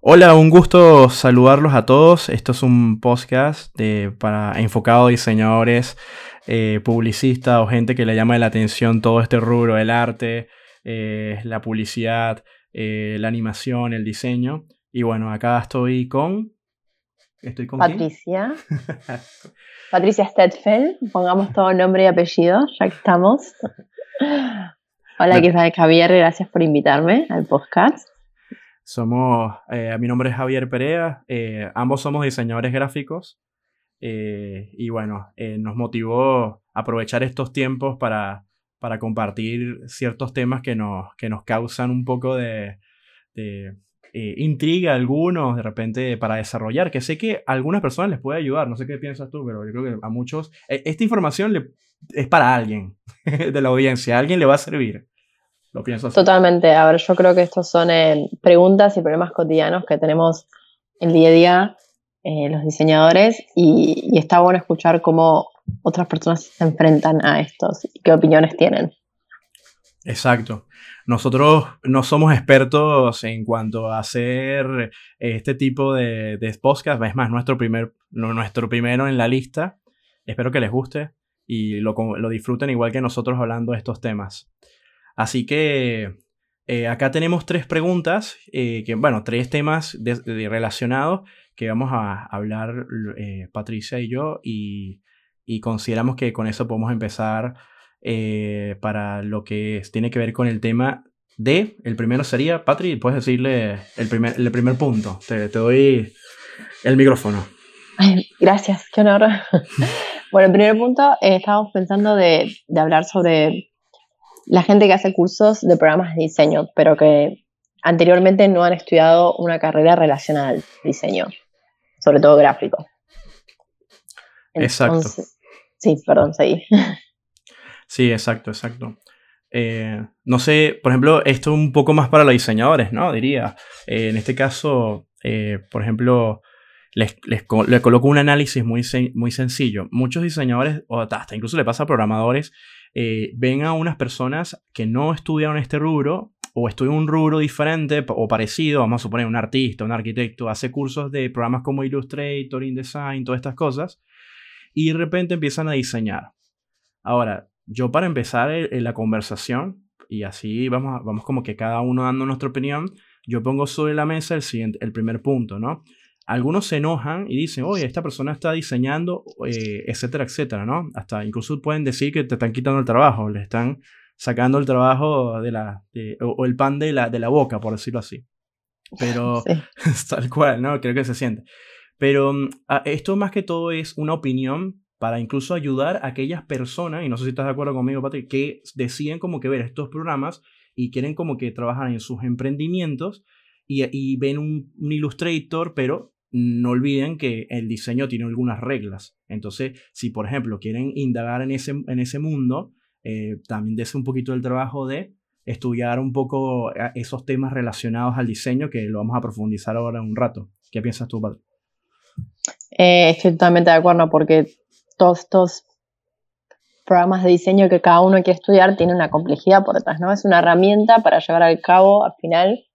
Hola, un gusto saludarlos a todos. Esto es un podcast para, enfocado a diseñadores, eh, publicistas o gente que le llama la atención todo este rubro del arte, eh, la publicidad, eh, la animación, el diseño. Y bueno, acá estoy con... Estoy con Patricia. Patricia Stedfeld. Pongamos todo nombre y apellido, ya que estamos. Hola, ¿qué tal, Javier? Gracias por invitarme al podcast. Somos, eh, mi nombre es Javier Perea, eh, ambos somos diseñadores gráficos eh, y bueno, nos motivó aprovechar estos tiempos para, para compartir ciertos temas que nos, que nos causan un poco de, intriga algunos de repente para desarrollar, que sé que a algunas personas les puede ayudar, no sé qué piensas tú, pero yo creo que a muchos, esta información le, es para alguien de la audiencia, alguien le va a servir. Totalmente. A ver, yo creo que estos son eh, preguntas y problemas cotidianos que tenemos el día a día eh, los diseñadores y, está bueno escuchar cómo otras personas se enfrentan a estos y qué opiniones tienen. Exacto. Nosotros no somos expertos en cuanto a hacer este tipo de, de podcast. Es más, nuestro, primer, nuestro primero en la lista. Espero que les guste y lo, lo disfruten igual que nosotros hablando de estos temas. Así que eh, acá tenemos tres preguntas, eh, que, bueno, tres temas relacionados que vamos a hablar eh, Patricia y yo y, consideramos que con eso podemos empezar para lo que tiene que ver con el tema de, el primero sería, Patri, puedes decirle el primer, el primer punto, te, doy el micrófono. gracias, qué honor. bueno, el primer punto, estábamos pensando de, de hablar sobre la gente que hace cursos de programas de diseño, pero que anteriormente no han estudiado una carrera relacionada al diseño, sobre todo gráfico. exacto. Sí, perdón, seguí. Sí, exacto, exacto. Eh, no sé, por ejemplo, esto es un poco más para los diseñadores, ¿no? Diría. Eh, en este caso, eh, por ejemplo, les, les, coloco un análisis muy, muy sencillo. Muchos diseñadores, o hasta incluso le pasa a programadores, eh, ven a unas personas que no estudiaron este rubro o estudian un rubro diferente o parecido, vamos a suponer un artista, un arquitecto, hace cursos de programas como Illustrator, InDesign, todas estas cosas, y de repente empiezan a diseñar. Ahora, yo para empezar la conversación, y así vamos, vamos como que cada uno dando nuestra opinión, yo pongo sobre la mesa el, siguiente, el primer punto, ¿no? Algunos se enojan y dicen, oye, esta persona está diseñando, eh, etcétera, etcétera, ¿no? Hasta incluso pueden decir que te están quitando el trabajo, le están sacando el trabajo de la, o, el pan de la, de la boca, por decirlo así. Pero tal cual, ¿no? Creo que se siente. Pero mm, esto más que todo es una opinión para incluso ayudar a aquellas personas, y no sé si estás de acuerdo conmigo, Patrick, que deciden como que ver estos programas y quieren como que trabajar en sus emprendimientos y, y ven un, un Illustrator, pero no olviden que el diseño tiene algunas reglas. Entonces, si por ejemplo quieren indagar en ese, en ese mundo, eh, también des un poquito del trabajo de estudiar un poco eh, esos temas relacionados al diseño, que lo vamos a profundizar ahora en un rato. ¿Qué piensas tú, Padre? Eh, estoy totalmente de acuerdo, porque todos estos programas de diseño que cada uno quiere estudiar tienen una complejidad por detrás, ¿no? Es una herramienta para llevar al cabo, al final,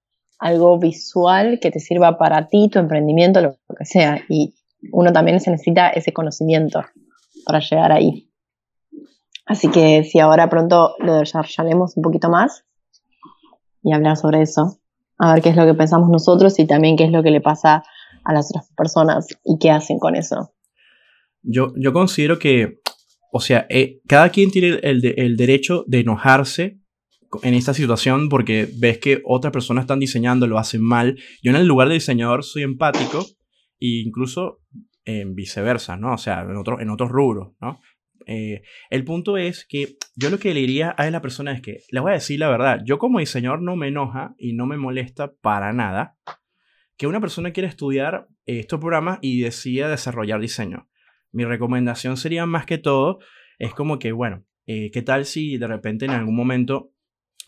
algo visual que te sirva para ti, tu emprendimiento, lo, que sea. Y uno también se necesita ese conocimiento para llegar ahí. Así que si ahora pronto lo desarrollaremos un poquito más y hablar sobre eso, a ver qué es lo que pensamos nosotros y también qué es lo que le pasa a las otras personas y qué hacen con eso. Yo, yo considero que, o sea, eh, cada quien tiene el, el derecho de enojarse en esta situación porque ves que otras personas están diseñando, lo hacen mal. Yo en el lugar de diseñador soy empático e incluso en viceversa, ¿no? O sea, en, otro, en otros rubros, ¿no? Eh, el punto es que yo lo que le diría a la persona es que, les voy a decir la verdad, yo como diseñador no me enoja y no me molesta para nada que una persona quiera estudiar estos programas y decida desarrollar diseño. Mi recomendación sería más que todo, es como que, bueno, eh, ¿qué tal si de repente en algún momento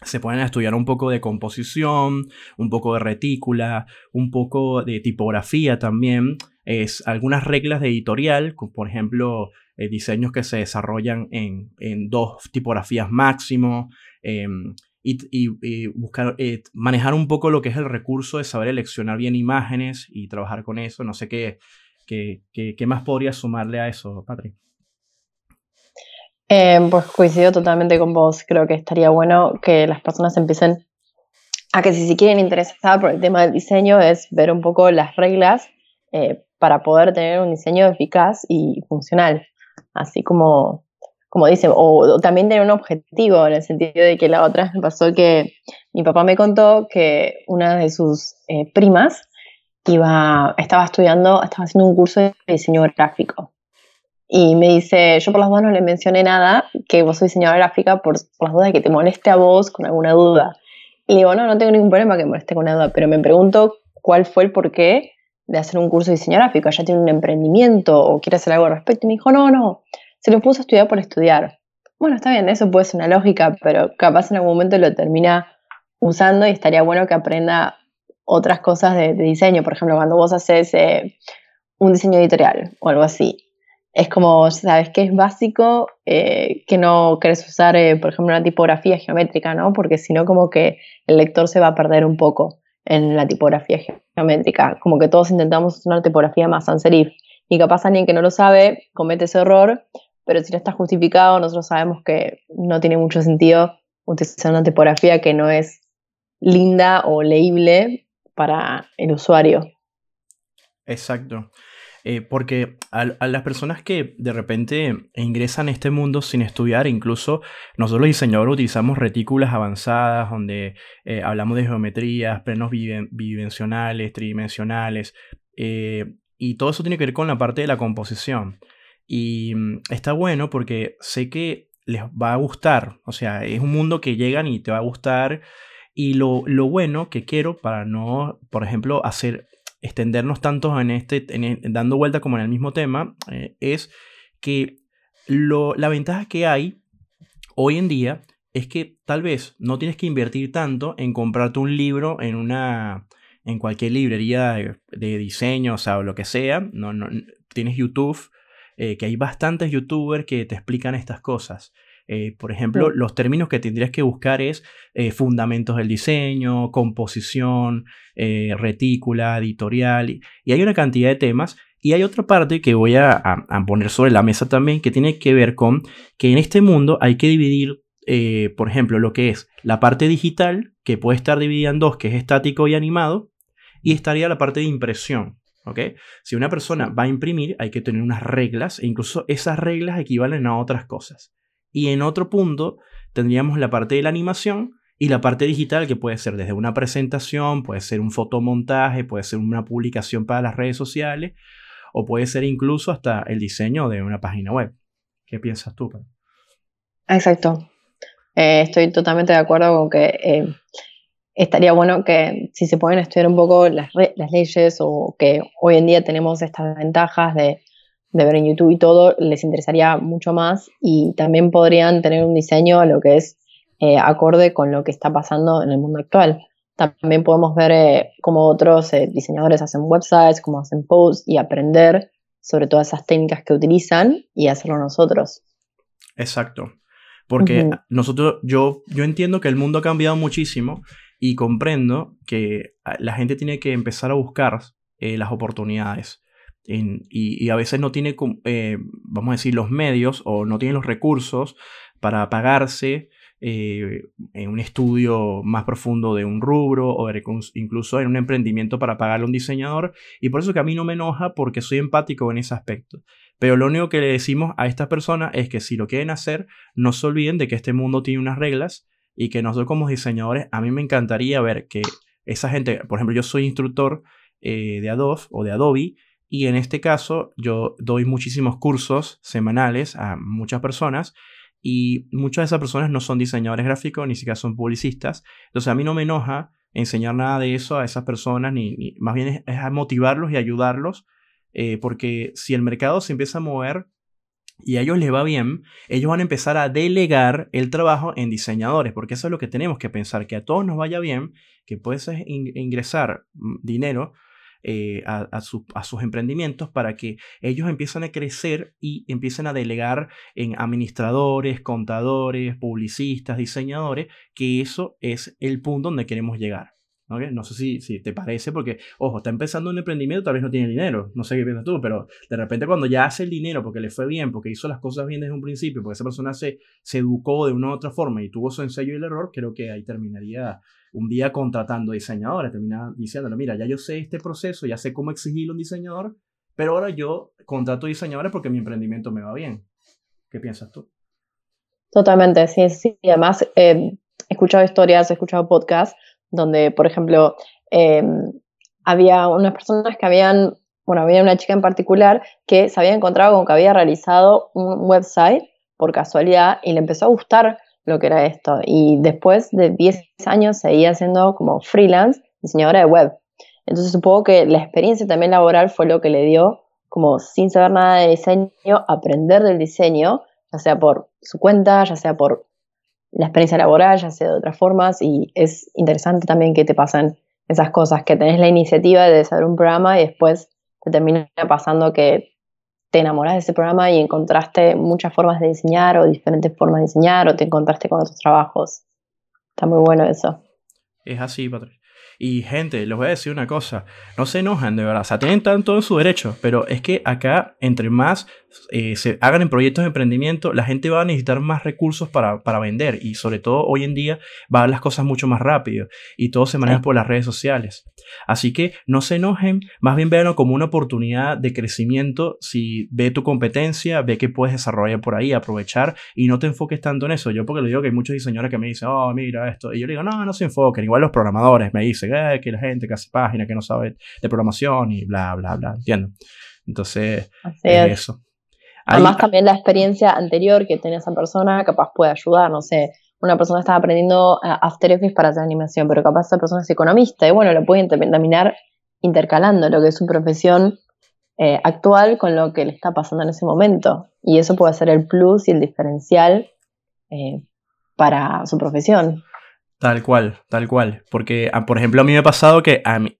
se pueden estudiar un poco de composición, un poco de retícula, un poco de tipografía también, es algunas reglas de editorial, por ejemplo, eh, diseños que se desarrollan en, dos tipografías máximo, em, y, buscar, eh, manejar un poco lo que es el recurso de saber eleccionar bien imágenes y trabajar con eso. No sé qué, qué, qué, más podría sumarle a eso, Patrick. Eh, pues coincido totalmente con vos. Creo que estaría bueno que las personas empiecen a que si se quieren interesar por el tema del diseño es ver un poco las reglas eh, para poder tener un diseño eficaz y funcional. Así como, como dicen, o, también tener un objetivo en el sentido de que la otra me pasó que mi papá me contó que una de sus eh, primas iba, estaba estudiando, estaba haciendo un curso de diseño gráfico. Y me dice, yo por las dudas no le mencioné nada, que vos sos diseñadora gráfica por, por las dudas de que te moleste a vos con alguna duda. Y digo, no, no tengo ningún problema que moleste con nada, pero me pregunto cuál fue el porqué de hacer un curso de diseño gráfico. ¿Ya tiene un emprendimiento o quiere hacer algo al respecto? Y me dijo, no, no, se lo puso a estudiar por estudiar. Bueno, está bien, eso puede ser una lógica, pero capaz en algún momento lo termina usando y estaría bueno que aprenda otras cosas de, diseño. Por ejemplo, cuando vos haces eh, un diseño editorial o algo así, es como, sabes que es básico eh, que no querés usar, eh, por ejemplo, una tipografía geométrica, ¿no? Porque si no, como que el lector se va a perder un poco en la tipografía geométrica. Como que todos intentamos usar una tipografía más sans serif. Y capaz alguien que no lo sabe comete ese error, pero si no está justificado, nosotros sabemos que no tiene mucho sentido utilizar una tipografía que no es linda o leíble para el usuario. Exacto. Eh, porque a, las personas que de repente ingresan a este mundo sin estudiar, incluso nosotros los diseñadores utilizamos retículas avanzadas donde eh, hablamos de geometrías, plenos bidimensionales, tridimensionales, eh, y todo eso tiene que ver con la parte de la composición. Y mm, está bueno porque sé que les va a gustar, o sea, es un mundo que llegan y te va a gustar. Y lo bueno que quiero para no, por ejemplo, hacer extendernos tanto en este, e, dando vuelta como en el mismo tema, eh, es que la ventaja que hay hoy en día es que tal vez no tienes que invertir tanto en comprarte un libro en una en cualquier librería de, diseño, o sea, o lo que sea. No, tienes YouTube, eh, que hay bastantes youtubers que te explican estas cosas. Eh, por ejemplo, los términos que tendrías que buscar es eh, fundamentos del diseño, composición, eh, retícula, editorial, y, hay una cantidad de temas. Y hay otra parte que voy a, poner sobre la mesa también, que tiene que ver con que en este mundo hay que dividir, por ejemplo, lo que es la parte digital, que puede estar dividida en dos, que es estático y animado, y estaría la parte de impresión. Si una persona va a imprimir, hay que tener unas reglas, e incluso esas reglas equivalen a otras cosas. Y en otro punto tendríamos la parte de la animación y la parte digital que puede ser desde una presentación, puede ser un fotomontaje, puede ser una publicación para las redes sociales o puede ser incluso hasta el diseño de una página web. ¿Qué piensas tú? Exacto. Eh, estoy totalmente de acuerdo con que eh, estaría bueno que si se pueden estudiar un poco las, las leyes o que hoy en día tenemos estas ventajas de de ver en YouTube y todo, les interesaría mucho más y también podrían tener un diseño a lo que es eh, acorde con lo que está pasando en el mundo actual. También podemos ver eh, cómo otros eh, diseñadores hacen websites, cómo hacen posts y aprender sobre todas esas técnicas que utilizan y hacerlo nosotros. Exacto. Porque nosotros, yo, yo entiendo que el mundo ha cambiado muchísimo y comprendo que ah, la gente tiene que empezar a buscar las oportunidades y, a veces no tiene, eh, vamos a decir, los medios o no tiene los recursos para pagarse eh, en un estudio más profundo de un rubro o incluso en un emprendimiento para pagarle a un diseñador. Y por eso que a mí no me enoja porque soy empático en ese aspecto. Pero lo único que le decimos a estas personas es que si lo quieren hacer, no se olviden de que este mundo tiene unas reglas y que nosotros como diseñadores, a mí me encantaría ver que esa gente, por ejemplo, yo soy instructor eh, de Adobe o de Adobe y en este caso yo doy muchísimos cursos semanales a muchas personas y muchas de esas personas no son diseñadores gráficos, ni siquiera son publicistas. Entonces a mí no me enoja enseñar nada de eso a esas personas, ni, más bien es, motivarlos y ayudarlos, eh, porque si el mercado se empieza a mover y a ellos les va bien, ellos van a empezar a delegar el trabajo en diseñadores, porque eso es lo que tenemos que pensar, que a todos nos vaya bien, que puedes ingresar mm, dinero eh, a, a, sus emprendimientos para que ellos empiecen a crecer y empiecen a delegar en administradores, contadores, publicistas, diseñadores, que eso es el punto donde queremos llegar. No sé si, te parece, porque, ojo, está empezando un emprendimiento, tal vez no tiene dinero, no sé qué piensas tú, pero de repente cuando ya hace el dinero porque le fue bien, porque hizo las cosas bien desde un principio, porque esa persona se, se educó de una u otra forma y tuvo su ensayo y el error, creo que ahí terminaría un día contratando diseñadores, termina diciéndole, mira, ya yo sé este proceso, ya sé cómo exigirle a un diseñador, pero ahora yo contrato diseñadores porque mi emprendimiento me va bien. ¿Qué piensas tú? Totalmente, sí, sí. Además, eh, he escuchado historias, he escuchado podcasts donde, por ejemplo, em, había unas personas que habían, bueno, había una chica en particular que se había encontrado con que había realizado un website por casualidad y le empezó a gustar lo que era esto. Y después de 10 años seguía siendo como freelance diseñadora de web. Entonces supongo que la experiencia también laboral fue lo que le dio, como sin saber nada de diseño, aprender del diseño, ya sea por su cuenta, ya sea por la experiencia laboral, ya sea de otras formas, y es interesante también que te pasen esas cosas, que tenés la iniciativa de saber un programa y después te termina pasando que te enamoras de ese programa y encontraste muchas formas de diseñar o diferentes formas de diseñar o te encontraste con otros trabajos. Está muy bueno eso. Es así, Patrick. Y gente, les voy a decir una cosa, no se enojan de verdad, o sea, tienen tanto su derecho, pero es que acá, entre más eh, se hagan en proyectos de emprendimiento, la gente va a necesitar más recursos para, para, vender y sobre todo hoy en día va a las cosas mucho más rápido y todo se maneja por las redes sociales. Así que no se enojen, más bien véanlo como una oportunidad de crecimiento si ve tu competencia, ve que puedes desarrollar por ahí, aprovechar y no te enfoques tanto en eso. Yo porque le digo que hay muchos diseñadores que me dicen, oh, mira esto, y yo le digo, no, no se enfoquen, igual los programadores me dicen, eh, que la gente que hace páginas, que no sabe de programación y bla, bla, bla, ¿entiendo? Entonces, es eso. Además, también la experiencia anterior que tenía esa persona capaz puede ayudar, no sé, una persona estaba aprendiendo eh, After Effects para hacer animación, pero capaz esa persona es economista y bueno, lo puede terminar intercalando lo que es su profesión eh, actual con lo que le está pasando en ese momento. Y eso puede ser el plus y el diferencial eh, para su profesión. Tal cual, tal cual. Porque, ah, por ejemplo, a mí me ha pasado que a mí,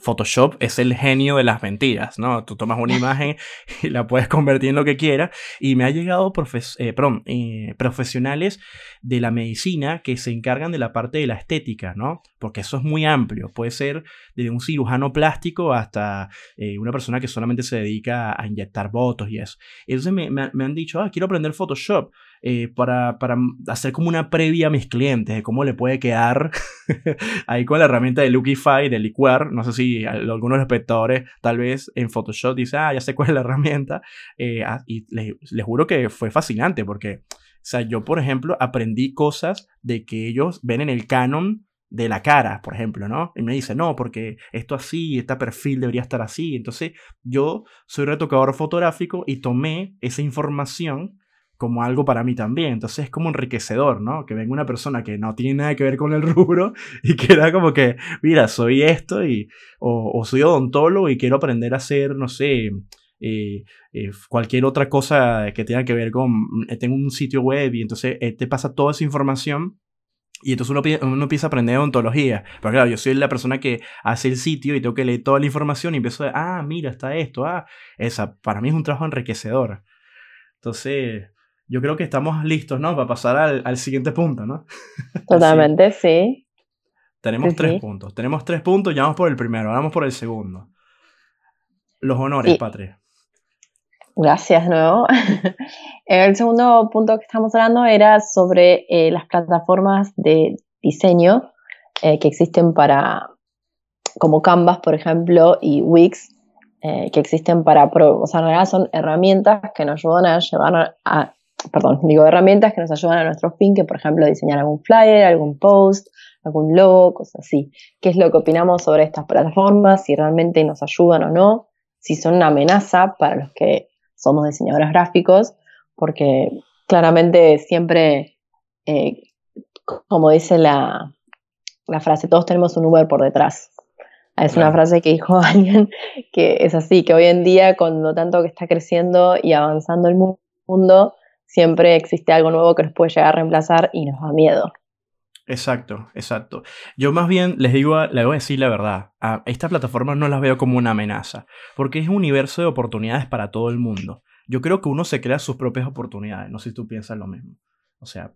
Photoshop es el genio de las mentiras, ¿no? Tú tomas una imagen y la puedes convertir en lo que quieras. Y me ha llegado eh, eh, profesionales de la medicina que se encargan de la parte de la estética, ¿no? Porque eso es muy amplio. Puede ser desde un cirujano plástico hasta eh, una persona que solamente se dedica a inyectar votos y eso. Entonces me han dicho, ah, quiero aprender Photoshop. Eh, para, para, hacer como una previa a mis clientes de cómo le puede quedar ahí con la herramienta de Lookify, de Liquar. No sé si algunos espectadores tal vez en Photoshop dicen, ah, ya sé cuál es la herramienta. Eh, ah, y les, les juro que fue fascinante porque, o sea, yo por ejemplo aprendí cosas de que ellos ven en el canon de la cara, por ejemplo, ¿no? Y me dice, no, porque esto así, este perfil debería estar así. Entonces, yo soy retocador fotográfico y tomé esa información como algo para mí también. Entonces es como enriquecedor, ¿no? Que venga una persona que no tiene nada que ver con el rubro y que era como que, mira, soy esto y, o, soy odontólogo y quiero aprender a hacer, no sé, eh, eh, cualquier otra cosa que tenga que ver con, eh, tengo un sitio web y entonces te pasa toda esa información. Y entonces uno, uno, empieza a aprender odontología. Pero claro, yo soy la persona que hace el sitio y tengo que leer toda la información y empiezo a, ah, mira, está esto, ah, esa. Para mí es un trabajo enriquecedor. Entonces, yo creo que estamos listos, ¿no? Para pasar al, siguiente punto, ¿no? Totalmente, sí. Tenemos tres puntos. Tenemos tres puntos, ya vamos por el primero, vamos por el segundo. Los honores, Patria. Gracias, nuevo. el segundo punto que estamos hablando era sobre eh, las plataformas de diseño eh, que existen para, como Canvas, por ejemplo, y Wix, eh, que existen para, o sea, en realidad son herramientas que nos ayudan a llevar a, perdón, digo herramientas que nos ayudan a nuestro fin, que por ejemplo diseñar algún flyer, algún post, algún logo, cosas así. ¿Qué es lo que opinamos sobre estas plataformas? Si realmente nos ayudan o no, si son una amenaza para los que somos diseñadores gráficos, porque claramente siempre, eh, como dice la, la frase, todos tenemos un Uber por detrás. Es una frase que dijo alguien que es así, que hoy en día, con lo tanto que está creciendo y avanzando el mundo, siempre existe algo nuevo que nos puede llegar a reemplazar y nos da miedo. Exacto, exacto. Yo más bien les digo, le voy a decir la verdad, a estas plataformas no las veo como una amenaza, porque es un universo de oportunidades para todo el mundo. Yo creo que uno se crea sus propias oportunidades, no sé si tú piensas lo mismo. O sea...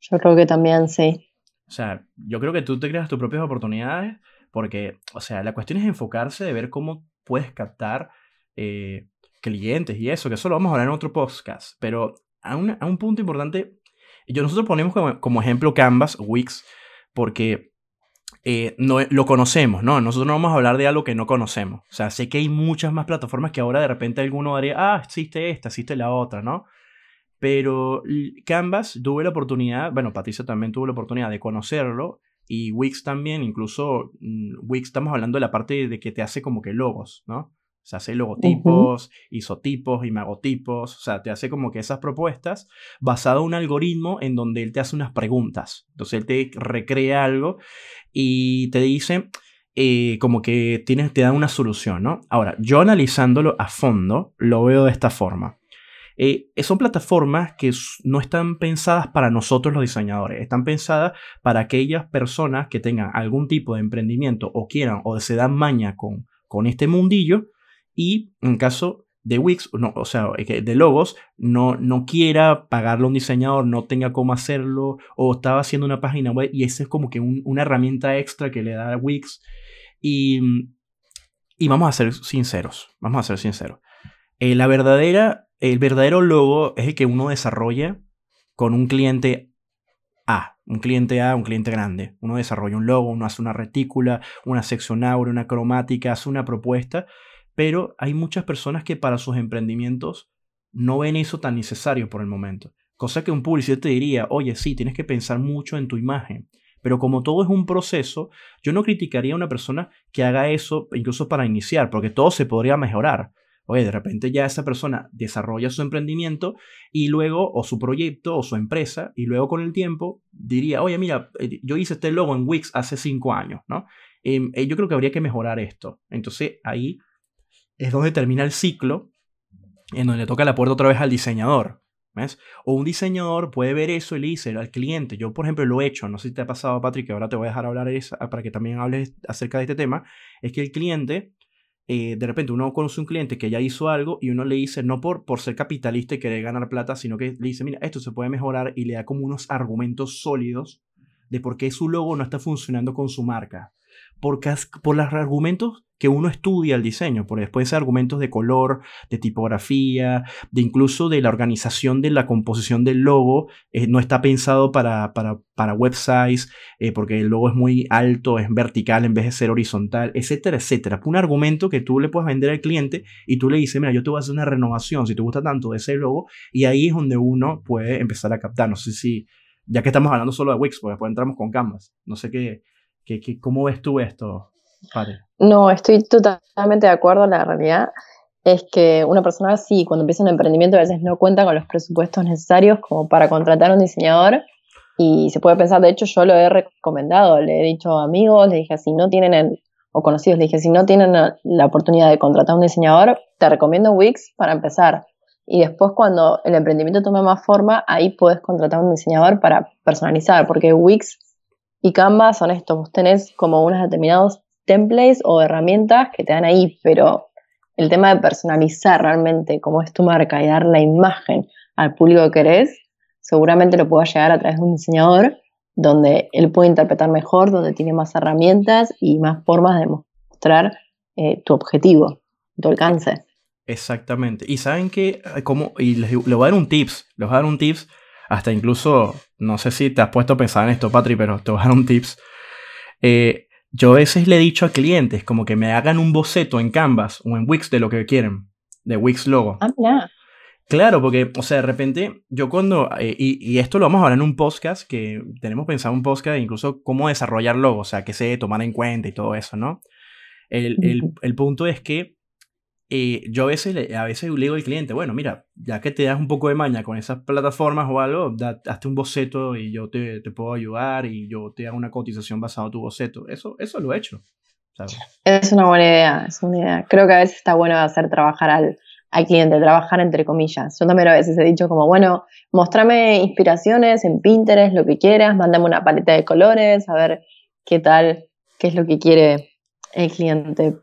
Yo creo que también sí. O sea, yo creo que tú te creas tus propias oportunidades porque, o sea, la cuestión es enfocarse de ver cómo puedes captar eh, clientes y eso, que eso lo vamos a hablar en otro podcast, pero a un, a un punto importante yo, nosotros ponemos como, ejemplo Canvas, Wix, porque eh, no, lo conocemos, ¿no? Nosotros no vamos a hablar de algo que no conocemos. O sea, sé que hay muchas más plataformas que ahora de repente alguno diría, ah, existe esta, existe la otra, ¿no? Pero Canvas tuve la oportunidad, bueno, Patricia también tuvo la oportunidad de conocerlo y Wix también, incluso mm, Wix estamos hablando de la parte de que te hace como que logos, ¿no? O sea, hace logotipos, isotipos, imagotipos. O sea, te hace como que esas propuestas basado en un algoritmo en donde él te hace unas preguntas. Entonces él te recrea algo y te dice eh, como que tienes, te da una solución, ¿no? Ahora, yo analizándolo a fondo, lo veo de esta forma. Eh, son plataformas que no están pensadas para nosotros los diseñadores, están pensadas para aquellas personas que tengan algún tipo de emprendimiento o quieran o se dan maña con, con este mundillo y en caso de Wix, no, o sea, de logos, no, no quiera pagarle a un diseñador, no tenga cómo hacerlo, o estaba haciendo una página web y esa es como que una herramienta extra que le da a Wix. Y, y vamos a ser sinceros, vamos a ser sinceros. Eh, la verdadera, el verdadero logo es el que uno desarrolla con un cliente A, un cliente A, un cliente grande. Uno desarrolla un logo, uno hace una retícula, una sección aura, una cromática, hace una propuesta pero hay muchas personas que para sus emprendimientos no ven eso tan necesario por el momento. Cosa que un publicista te diría, oye, sí, tienes que pensar mucho en tu imagen. Pero como todo es un proceso, yo no criticaría a una persona que haga eso incluso para iniciar, porque todo se podría mejorar. Oye, de repente ya esa persona desarrolla su emprendimiento y luego, o su proyecto, o su empresa, y luego con el tiempo diría, oye, mira, eh, yo hice este logo en Wix hace cinco años, ¿no? Em, eh, yo creo que habría que mejorar esto. Entonces ahí es donde termina el ciclo, en donde toca la puerta otra vez al diseñador. ¿Ves? O un diseñador puede ver eso y le dice al cliente, yo por ejemplo lo he hecho, no sé si te ha pasado Patrick, ahora te voy a dejar hablar eso, para que también hables acerca de este tema, es que el cliente, eh, de repente uno conoce un cliente que ya hizo algo y uno le dice, no por, por ser capitalista y querer ganar plata, sino que le dice, mira, esto se puede mejorar y le da como unos argumentos sólidos de por qué su logo no está funcionando con su marca. Porque, por los argumentos que uno estudia el diseño, por después argumentos de color, de tipografía, de incluso de la organización de la composición del logo, eh, no está pensado para, para, para websites, eh, porque el logo es muy alto, es vertical en vez de ser horizontal, etcétera, etcétera. Un argumento que tú le puedes vender al cliente y tú le dices, mira, yo te voy a hacer una renovación si te gusta tanto de ese logo, y ahí es donde uno puede empezar a captar. No sé si, ya que estamos hablando solo de Wix, pues después entramos con Canvas. No sé qué, qué, qué cómo ves tú esto, no, estoy totalmente de acuerdo. La realidad es que una persona sí, cuando empieza un emprendimiento a veces no cuenta con los presupuestos necesarios como para contratar a un diseñador y se puede pensar, de hecho yo lo he recomendado, le he dicho a amigos, le dije, si no tienen, o conocidos, le dije, si no tienen la oportunidad de contratar a un diseñador, te recomiendo Wix para empezar. Y después cuando el emprendimiento tome más forma, ahí puedes contratar a un diseñador para personalizar, porque Wix y Canva son estos, vos tenés como unos determinados templates o herramientas que te dan ahí, pero el tema de personalizar realmente cómo es tu marca y dar la imagen al público que querés, seguramente lo pueda llegar a través de un diseñador donde él puede interpretar mejor, donde tiene más herramientas y más formas de mostrar eh, tu objetivo, tu alcance. Exactamente. Y saben que, como, y les, voy a dar un tips, les voy a dar un tips, hasta incluso, no sé si te has puesto a pensar en esto, Patri, pero te voy a dar un tips. Eh, yo a veces le he dicho a clientes como que me hagan un boceto en Canvas o en Wix de lo que quieren, de Wix logo. Ah, Claro, porque, o sea, de repente, yo cuando, eh, y, esto lo vamos a hablar en un podcast, que tenemos pensado un podcast, incluso cómo desarrollar logos, o sea, qué se tomar en cuenta y todo eso, ¿no? El, el, el punto es que eh, yo a veces, le, a veces le digo al cliente, bueno, mira, ya que te das un poco de maña con esas plataformas o algo, hazte un boceto y yo te, te, puedo ayudar y yo te hago una cotización basada en tu boceto. Eso, eso lo he hecho. Es una buena idea, es una idea. Creo que a veces está bueno hacer trabajar al, al cliente, trabajar entre comillas. Yo también a veces he dicho como, bueno, mostrame inspiraciones en Pinterest, lo que quieras, mándame una paleta de colores, a ver qué tal, qué es lo que quiere el cliente.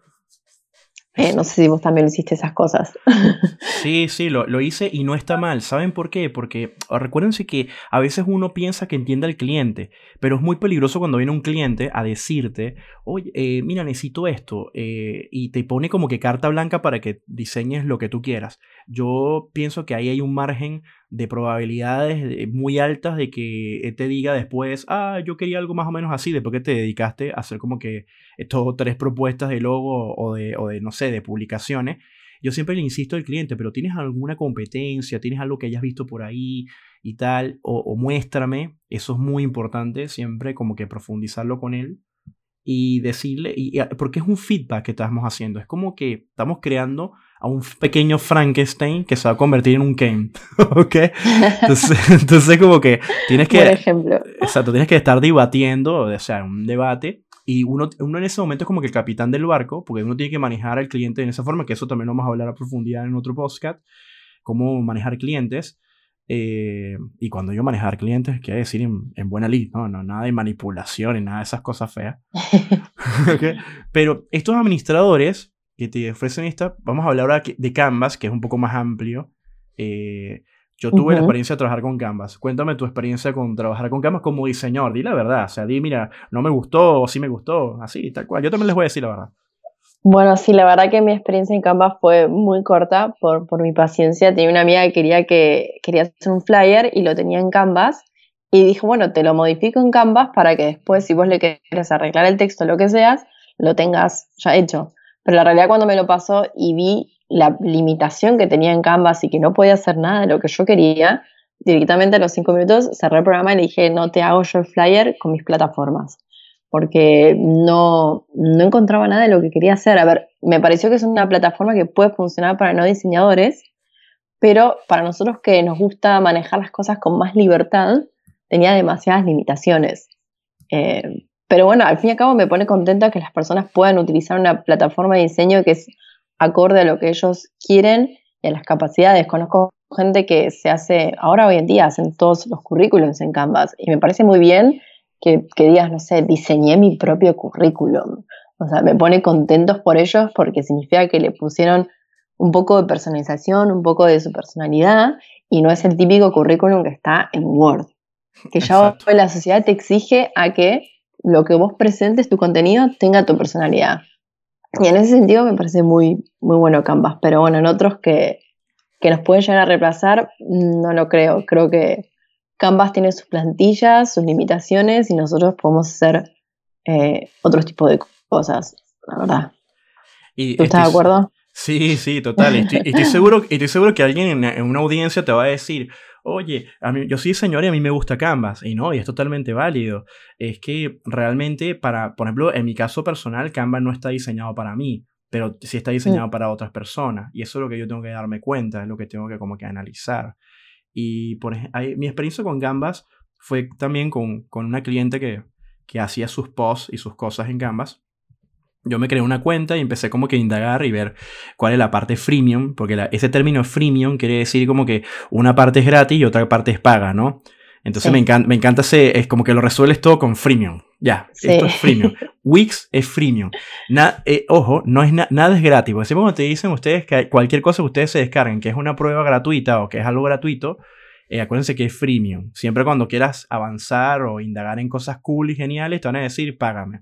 Eh, no sé si vos también hiciste esas cosas. Sí, sí, lo, lo, hice y no está mal. ¿Saben por qué? Porque ah, recuérdense que a veces uno piensa que entiende al cliente, pero es muy peligroso cuando viene un cliente a decirte, oye, eh, mira, necesito esto, eh, y te pone como que carta blanca para que diseñes lo que tú quieras. Yo pienso que ahí hay un margen de probabilidades muy altas de que te diga después, ah, yo quería algo más o menos así, después que te dedicaste a hacer como que estos tres propuestas de logo o de, o de, no sé, de publicaciones. Yo siempre le insisto al cliente, pero ¿tienes alguna competencia? ¿Tienes algo que hayas visto por ahí y tal? O, muéstrame, eso es muy importante, siempre como que profundizarlo con él y decirle, y, porque es un feedback que estamos haciendo, es como que estamos creando a un pequeño Frankenstein que se va a convertir en un Ken, ¿ok? Entonces, entonces como que tienes que... Por ejemplo. Exacto, tienes que estar debatiendo, o sea, un debate, y uno, uno en ese momento es como que el capitán del barco, porque uno tiene que manejar al cliente en esa forma, que eso también lo vamos a hablar a profundidad en otro podcast, cómo manejar clientes. Eh, y cuando yo manejar clientes, quiere decir en, en buena lid, ¿no? ¿no? Nada de manipulación y nada de esas cosas feas. ¿Okay? Pero estos administradores que te ofrecen esta, vamos a hablar ahora de Canvas, que es un poco más amplio. Eh, yo tuve la experiencia de trabajar con Canvas. Cuéntame tu experiencia con trabajar con Canvas como diseñador. Di la verdad. O sea, di, mira, no me gustó o sí me gustó. Así, tal cual. Yo también les voy a decir la verdad. Bueno, sí, la verdad que mi experiencia en Canvas fue muy corta por, por mi paciencia. Tenía una amiga que quería, que quería hacer un flyer y lo tenía en Canvas. Y dijo, bueno, te lo modifico en Canvas para que después, si vos le querés arreglar el texto o lo que seas, lo tengas ya hecho. Pero la realidad cuando me lo pasó y vi la limitación que tenía en Canvas y que no podía hacer nada de lo que yo quería, directamente a los cinco minutos cerré el programa y le dije, no te hago yo el flyer con mis plataformas, porque no, no encontraba nada de lo que quería hacer. A ver, me pareció que es una plataforma que puede funcionar para no diseñadores, pero para nosotros que nos gusta manejar las cosas con más libertad, tenía demasiadas limitaciones. Eh, pero bueno, al fin y al cabo me pone contenta que las personas puedan utilizar una plataforma de diseño que es acorde a lo que ellos quieren y a las capacidades. Conozco gente que se hace, ahora hoy en día hacen todos los currículums en Canvas y me parece muy bien que, que digas, no sé, diseñé mi propio currículum. O sea, me pone contentos por ellos porque significa que le pusieron un poco de personalización, un poco de su personalidad y no es el típico currículum que está en Word. Que ya hoy la sociedad te exige a que lo que vos presentes, tu contenido, tenga tu personalidad. Y en ese sentido me parece muy, muy bueno Canvas, pero bueno, en otros que, que nos pueden llegar a reemplazar, no lo creo. Creo que Canvas tiene sus plantillas, sus limitaciones y nosotros podemos hacer eh, otros tipos de cosas, la verdad. Y ¿Tú estás de acuerdo? Sí, sí, total. Y estoy, seguro, estoy seguro que alguien en, una audiencia te va a decir, oye, a mí, yo soy señor y a mí me gusta Canvas. Y no, y es totalmente válido. Es que realmente, para, por ejemplo, en mi caso personal, Canvas no está diseñado para mí, pero sí está diseñado mm. para otras personas. Y eso es lo que yo tengo que darme cuenta, es lo que tengo que como que analizar. Y por, mi experiencia con Canvas fue también con, con una cliente que, que hacía sus posts y sus cosas en Canvas yo me creé una cuenta y empecé como que a indagar y ver cuál es la parte freemium, porque ese término freemium quiere decir como que una parte es gratis y otra parte es paga, ¿no? Entonces me, encanta, me encanta ese, es como que lo resuelves todo con freemium. Ya, esto es freemium. Wix es freemium. Eh, ojo, no es nada es gratis. Porque siempre cuando te dicen ustedes que cualquier cosa que ustedes se descarguen, que es una prueba gratuita o que es algo gratuito, eh, acuérdense que es freemium. Siempre cuando quieras avanzar o indagar en cosas cool y geniales, te van a decir, págame.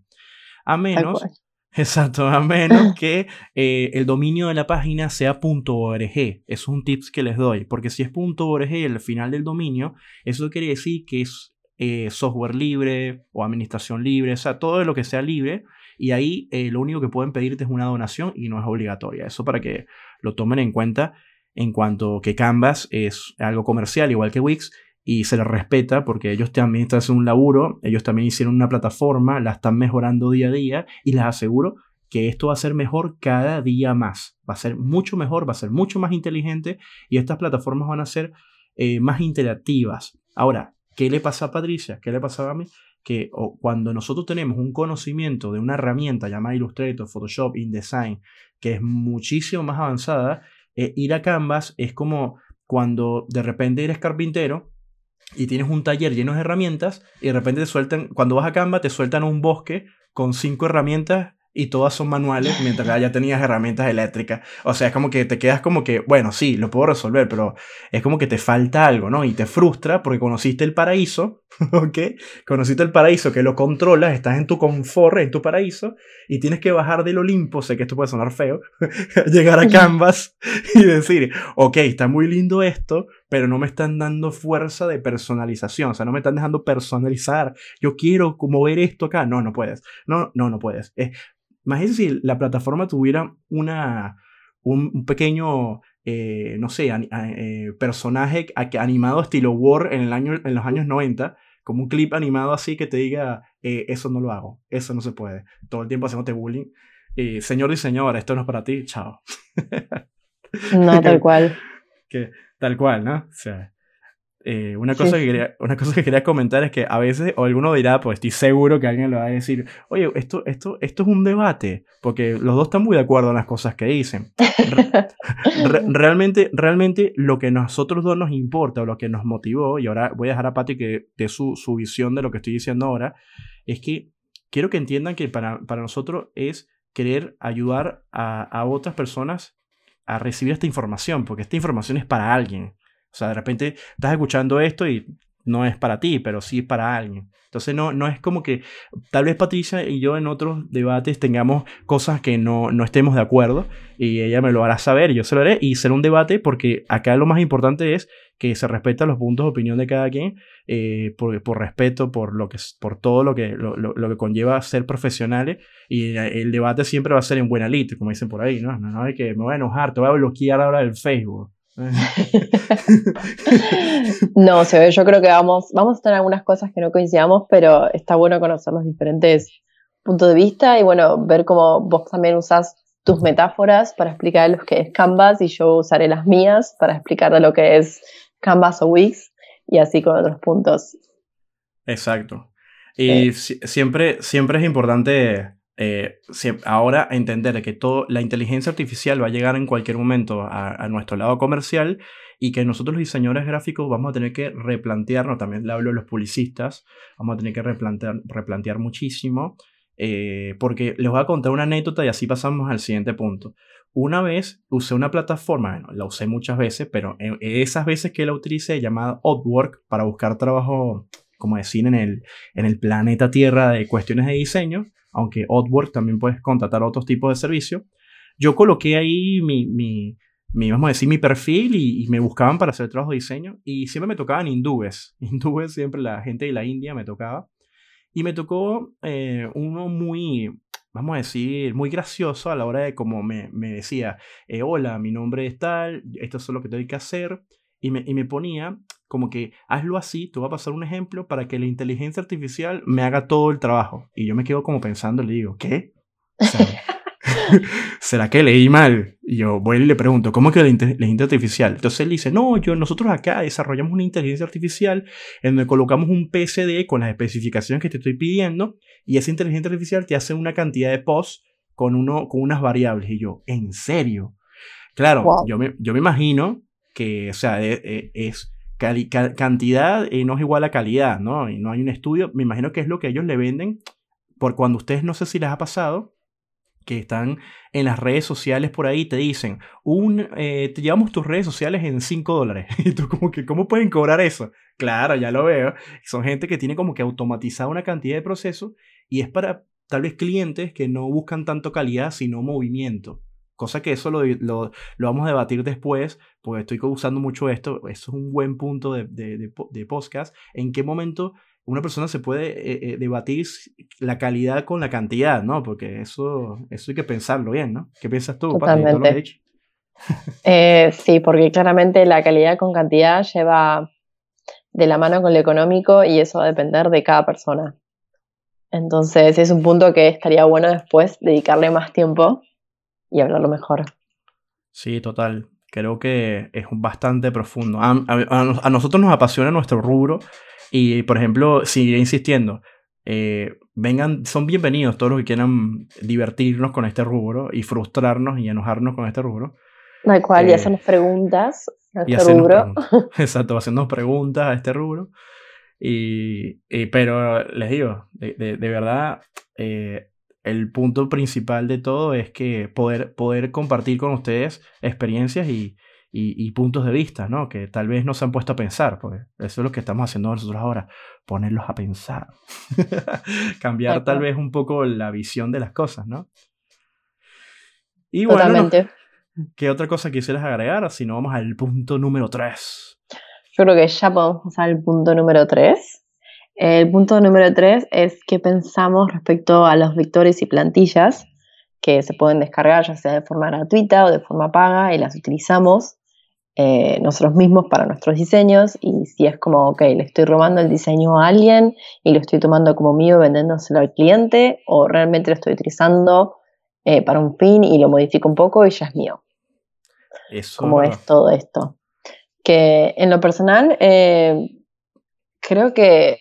A menos Exacto, a menos que eh, el dominio de la página sea .org. Es un tips que les doy, porque si es .org el final del dominio, eso quiere decir que es eh, software libre o administración libre, o sea, todo lo que sea libre. Y ahí eh, lo único que pueden pedirte es una donación y no es obligatoria. Eso para que lo tomen en cuenta en cuanto que Canvas es algo comercial, igual que Wix, y se les respeta porque ellos también están haciendo un laburo, ellos también hicieron una plataforma, la están mejorando día a día y les aseguro que esto va a ser mejor cada día más, va a ser mucho mejor, va a ser mucho más inteligente y estas plataformas van a ser eh, más interactivas. Ahora, ¿qué le pasa a Patricia? ¿Qué le pasaba a mí? Que cuando nosotros tenemos un conocimiento de una herramienta llamada Illustrator, Photoshop, InDesign, que es muchísimo más avanzada, eh, ir a Canvas es como cuando de repente eres carpintero y tienes un taller lleno de herramientas y de repente te sueltan, cuando vas a Canva te sueltan un bosque con cinco herramientas y todas son manuales, mientras que ya tenías herramientas eléctricas. O sea, es como que te quedas como que, bueno, sí, lo puedo resolver, pero es como que te falta algo, ¿no? Y te frustra porque conociste el paraíso, ¿ok? Conociste el paraíso que lo controlas, estás en tu confort, en tu paraíso, y tienes que bajar del Olimpo, sé que esto puede sonar feo, llegar a Canvas y decir, ok, está muy lindo esto, pero no me están dando fuerza de personalización, o sea, no me están dejando personalizar. Yo quiero mover esto acá. No, no puedes. No, no, no puedes. Es, Imagínense si la plataforma tuviera una, un, pequeño, eh, no sé, eh, personaje animado estilo War en, el año, en los años 90, como un clip animado así que te diga, eh, eso no lo hago, eso no se puede. Todo el tiempo haciéndote bullying. señor diseñador, esto no es para ti, chao. No, tal cual. Que, tal cual, ¿no? O sea, eh, una, cosa que quería, una cosa que quería comentar es que a veces, o alguno dirá, pues estoy seguro que alguien lo va a decir, oye, esto, esto, esto es un debate, porque los dos están muy de acuerdo en las cosas que dicen. realmente, realmente lo que a nosotros dos nos importa, o lo que nos motivó, y ahora voy a dejar a Pati que dé su, su visión de lo que estoy diciendo ahora, es que quiero que entiendan que para, para nosotros es querer ayudar a, a otras personas a recibir esta información, porque esta información es para alguien. O sea, de repente estás escuchando esto y no es para ti, pero sí para alguien. Entonces no, no es como que tal vez Patricia y yo en otros debates tengamos cosas que no, no estemos de acuerdo y ella me lo hará saber, yo se lo haré y será un debate porque acá lo más importante es que se respeten los puntos de opinión de cada quien eh, por, por, respeto, por, lo que, por todo lo que, lo, lo, que conlleva ser profesionales y el debate siempre va a ser en buena lid, como dicen por ahí, ¿no? No, no hay que me voy a enojar, te voy a bloquear ahora del Facebook. no, se yo creo que vamos, vamos a tener algunas cosas que no coincidamos, pero está bueno conocer los diferentes puntos de vista y bueno, ver cómo vos también usás tus metáforas para explicar lo que es Canvas y yo usaré las mías para explicar lo que es Canvas o Wix y así con otros puntos. Exacto. Y siempre, siempre es importante eh, ahora entender que todo, la inteligencia artificial va a llegar en cualquier momento a, nuestro lado comercial y que nosotros los diseñadores gráficos vamos a tener que replantearnos, también le hablo a los publicistas, vamos a tener que replantear, replantear muchísimo, eh, porque les voy a contar una anécdota y así pasamos al siguiente punto. Una vez usé una plataforma, bueno, la usé muchas veces, pero esas veces que la utilicé llamada Upwork para buscar trabajo, como decir, en el, en el planeta Tierra de cuestiones de diseño, aunque Upwork también puedes contratar otros tipos de servicios. Yo coloqué ahí mi, mi, mi, vamos a decir, mi perfil y, me buscaban para hacer trabajo de diseño y siempre me tocaban hindúes. Hindúes, siempre la gente de la India me tocaba. Y me tocó eh, uno muy, vamos a decir, muy gracioso a la hora de como me, me decía, eh, hola, mi nombre es tal, esto es lo que tengo que hacer. Y me, y me ponía como que hazlo así, te voy a pasar un ejemplo para que la inteligencia artificial me haga todo el trabajo. Y yo me quedo como pensando, le digo, ¿qué? ¿Será que leí mal? Y yo voy y le pregunto, ¿cómo que la, inteligencia artificial? Entonces él dice, no, yo, nosotros acá desarrollamos una inteligencia artificial en donde colocamos un PSD con las especificaciones que te estoy pidiendo y esa inteligencia artificial te hace una cantidad de posts con, uno, con unas variables. Y yo, ¿en serio? Claro, yo, me, yo me imagino que, o sea, e, e, es cantidad y no es igual a calidad, ¿no? Y no hay un estudio, me imagino que es lo que ellos le venden, por cuando ustedes no sé si les ha pasado, que están en las redes sociales por ahí, te dicen, un, eh, te llevamos tus redes sociales en 5 dólares. Y tú como que, ¿cómo pueden cobrar eso? Claro, ya lo veo. Son gente que tiene como que automatizar una cantidad de procesos y es para tal vez clientes que no buscan tanto calidad, sino movimiento. Cosa que eso lo, lo, vamos a debatir después, porque estoy usando mucho esto. Eso es un buen punto de, de, de, podcast. ¿En qué momento una persona se puede eh, eh, debatir la calidad con la cantidad, ¿no? Porque eso, eso hay que pensarlo bien, ¿no? ¿Qué piensas tú, Totalmente. Eh, sí, porque claramente la calidad con cantidad lleva de la mano con lo económico y eso va a depender de cada persona. Entonces es un punto que estaría bueno después dedicarle más tiempo y hablarlo mejor. Sí, total. Creo que es bastante profundo. A, nosotros nos apasiona nuestro rubro y, por ejemplo, sigue insistiendo. Eh, vengan, son bienvenidos todos los que quieran divertirnos con este rubro y frustrarnos y enojarnos con este rubro. Tal cual, y hacernos preguntas a este rubro. Exacto, hacernos preguntas a este rubro. Y, pero les digo, de, de, verdad, eh, el punto principal de todo es que poder, poder compartir con ustedes experiencias y, y, puntos de vista, ¿no? Que tal vez no se han puesto a pensar, porque eso es lo que estamos haciendo nosotros ahora, ponerlos a pensar. Cambiar tal vez un poco la visión de las cosas, ¿no? Y bueno, ¿qué otra cosa quisieras agregar? Si no, vamos al punto número 3. Yo creo que ya podemos pasar al punto número 3. El punto número 3 es qué pensamos respecto a los vectores y plantillas que se pueden descargar ya sea de forma gratuita o de forma paga y las utilizamos eh, nosotros mismos para nuestros diseños y si es como, ok, le estoy robando el diseño a alguien y lo estoy tomando como mío vendiéndoselo al cliente o realmente lo estoy utilizando eh, para un fin y lo modifico un poco y ya es mío. Eso como es todo esto. Que en lo personal, eh, creo que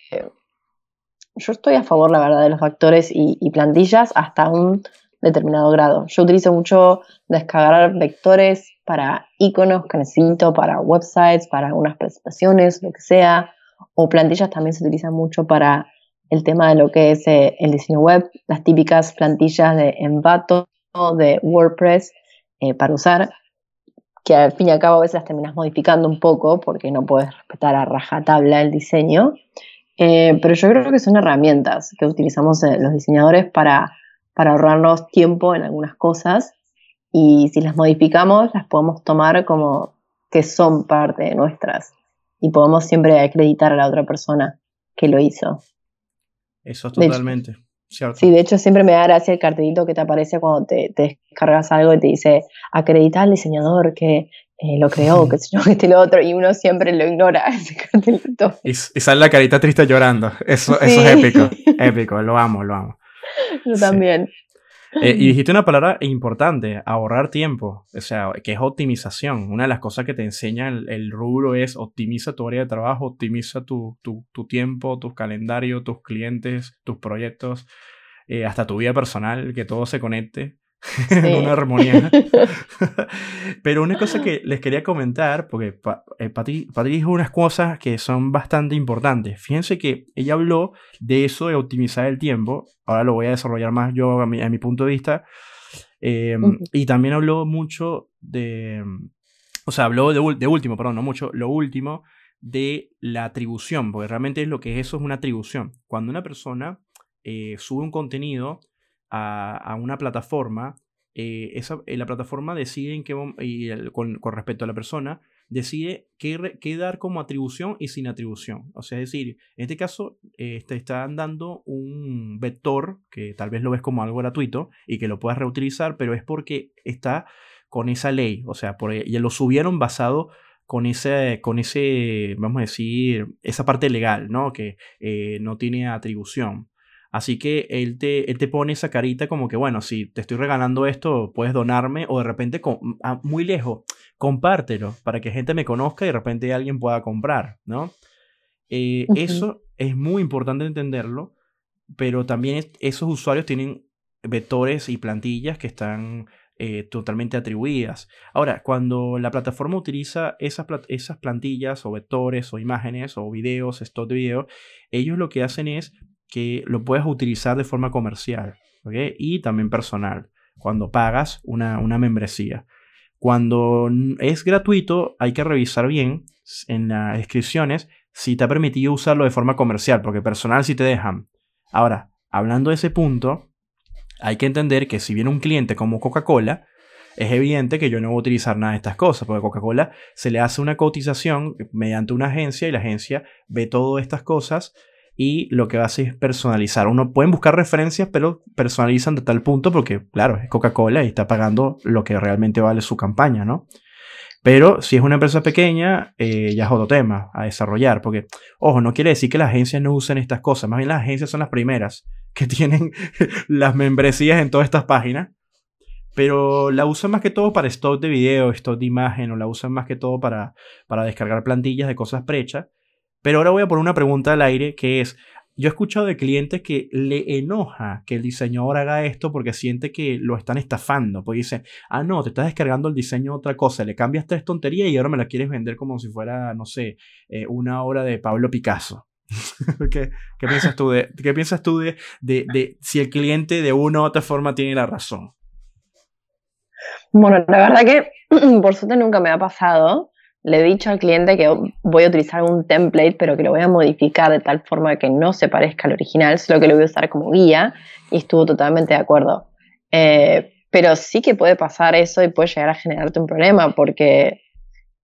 yo estoy a favor, la verdad, de los factores y, y plantillas hasta un determinado grado. Yo utilizo mucho descargar vectores para iconos que necesito, para websites, para algunas presentaciones, lo que sea, o plantillas también se utilizan mucho para el tema de lo que es eh, el diseño web, las típicas plantillas de Envato, de WordPress eh, para usar, que al fin y al cabo a veces las terminas modificando un poco porque no puedes respetar a rajatabla el diseño. Eh, pero yo creo que son herramientas que utilizamos los diseñadores para para ahorrarnos tiempo en algunas cosas y si las modificamos las podemos tomar como que son parte de nuestras y podemos siempre acreditar a la otra persona que lo hizo. Eso totalmente. cierto. Sí, de hecho siempre me da gracia el cartelito que te aparece cuando te, descargas algo y te dice acredita al diseñador que eh, lo creó, que sé yo, que este lo otro, y uno siempre lo ignora ese cartelito. Y, sale la carita triste llorando. Eso, eso es épico, épico, lo amo, lo amo. Yo también. Eh, y dijiste una palabra importante, ahorrar tiempo, o sea, que es optimización. Una de las cosas que te enseña el, rubro es optimiza tu área de trabajo, optimiza tu, tu, tu tiempo, tus calendarios, tus clientes, tus proyectos, eh, hasta tu vida personal, que todo se conecte. en una armonía. Pero una cosa que les quería comentar, porque eh, Patri, dijo unas cosas que son bastante importantes. Fíjense que ella habló de eso de optimizar el tiempo. Ahora lo voy a desarrollar más yo a mi, a mi punto de vista. Em, y también habló mucho de. O sea, habló de, de último, perdón, no mucho, lo último de la atribución, porque realmente es lo que es eso, es una atribución. Cuando una persona eh, sube un contenido, a, una plataforma, eh, esa, eh, la plataforma decide en qué, y con, respecto a la persona, decide qué, qué, dar como atribución y sin atribución. O sea, es decir, en este caso eh, te están dando un vector que tal vez lo ves como algo gratuito y que lo puedas reutilizar, pero es porque está con esa ley. O sea, por, ya lo subieron basado con ese, con ese, vamos a decir, esa parte legal, ¿no? Que no tiene atribución. Así que él te, él te pone esa carita como que, bueno, si te estoy regalando esto, puedes donarme o de repente muy lejos, compártelo para que gente me conozca y de repente alguien pueda comprar, ¿no? Eh, eso es muy importante entenderlo, pero también esos usuarios tienen vectores y plantillas que están eh, totalmente atribuidas. Ahora, cuando la plataforma utiliza esas, esas plantillas o vectores o imágenes o videos, stock de video, ellos lo que hacen es que lo puedes utilizar de forma comercial y también personal, cuando pagas una, membresía. Cuando es gratuito, hay que revisar bien en las descripciones si te ha permitido usarlo de forma comercial, porque personal sí te dejan. Ahora, hablando de ese punto, hay que entender que si viene un cliente como Coca-Cola, es evidente que yo no voy a utilizar nada de estas cosas, porque Coca-Cola se le hace una cotización mediante una agencia y la agencia ve todas estas cosas y lo que hace es personalizar. Uno pueden buscar referencias, pero personalizan de tal punto porque, claro, es Coca-Cola y está pagando lo que realmente vale su campaña, ¿no? Pero si es una empresa pequeña, eh, ya es otro tema a desarrollar, porque, ojo, no quiere decir que las agencias no usen estas cosas, más bien las agencias son las primeras que tienen las membresías en todas estas páginas, pero la usan más que todo para stock de video, stock de imagen, o la usan más que todo para, para descargar plantillas de cosas prechas pero ahora voy a poner una pregunta al aire que es, yo he escuchado de clientes que le enoja que el diseñador haga esto porque siente que lo están estafando. Porque dice, ah, no, te estás descargando el diseño de otra cosa, le cambias tres tonterías y ahora me la quieres vender como si fuera, no sé, eh, una obra de Pablo Picasso. ¿Qué, ¿Qué, piensas tú, de, qué piensas tú de, de, de si el cliente de una u otra forma tiene la razón? Bueno, la verdad que por suerte nunca me ha pasado le he dicho al cliente que voy a utilizar un template, pero que lo voy a modificar de tal forma que no se parezca al original, solo que lo voy a usar como guía y estuvo totalmente de acuerdo. Eh, pero sí que puede pasar eso y puede llegar a generarte un problema porque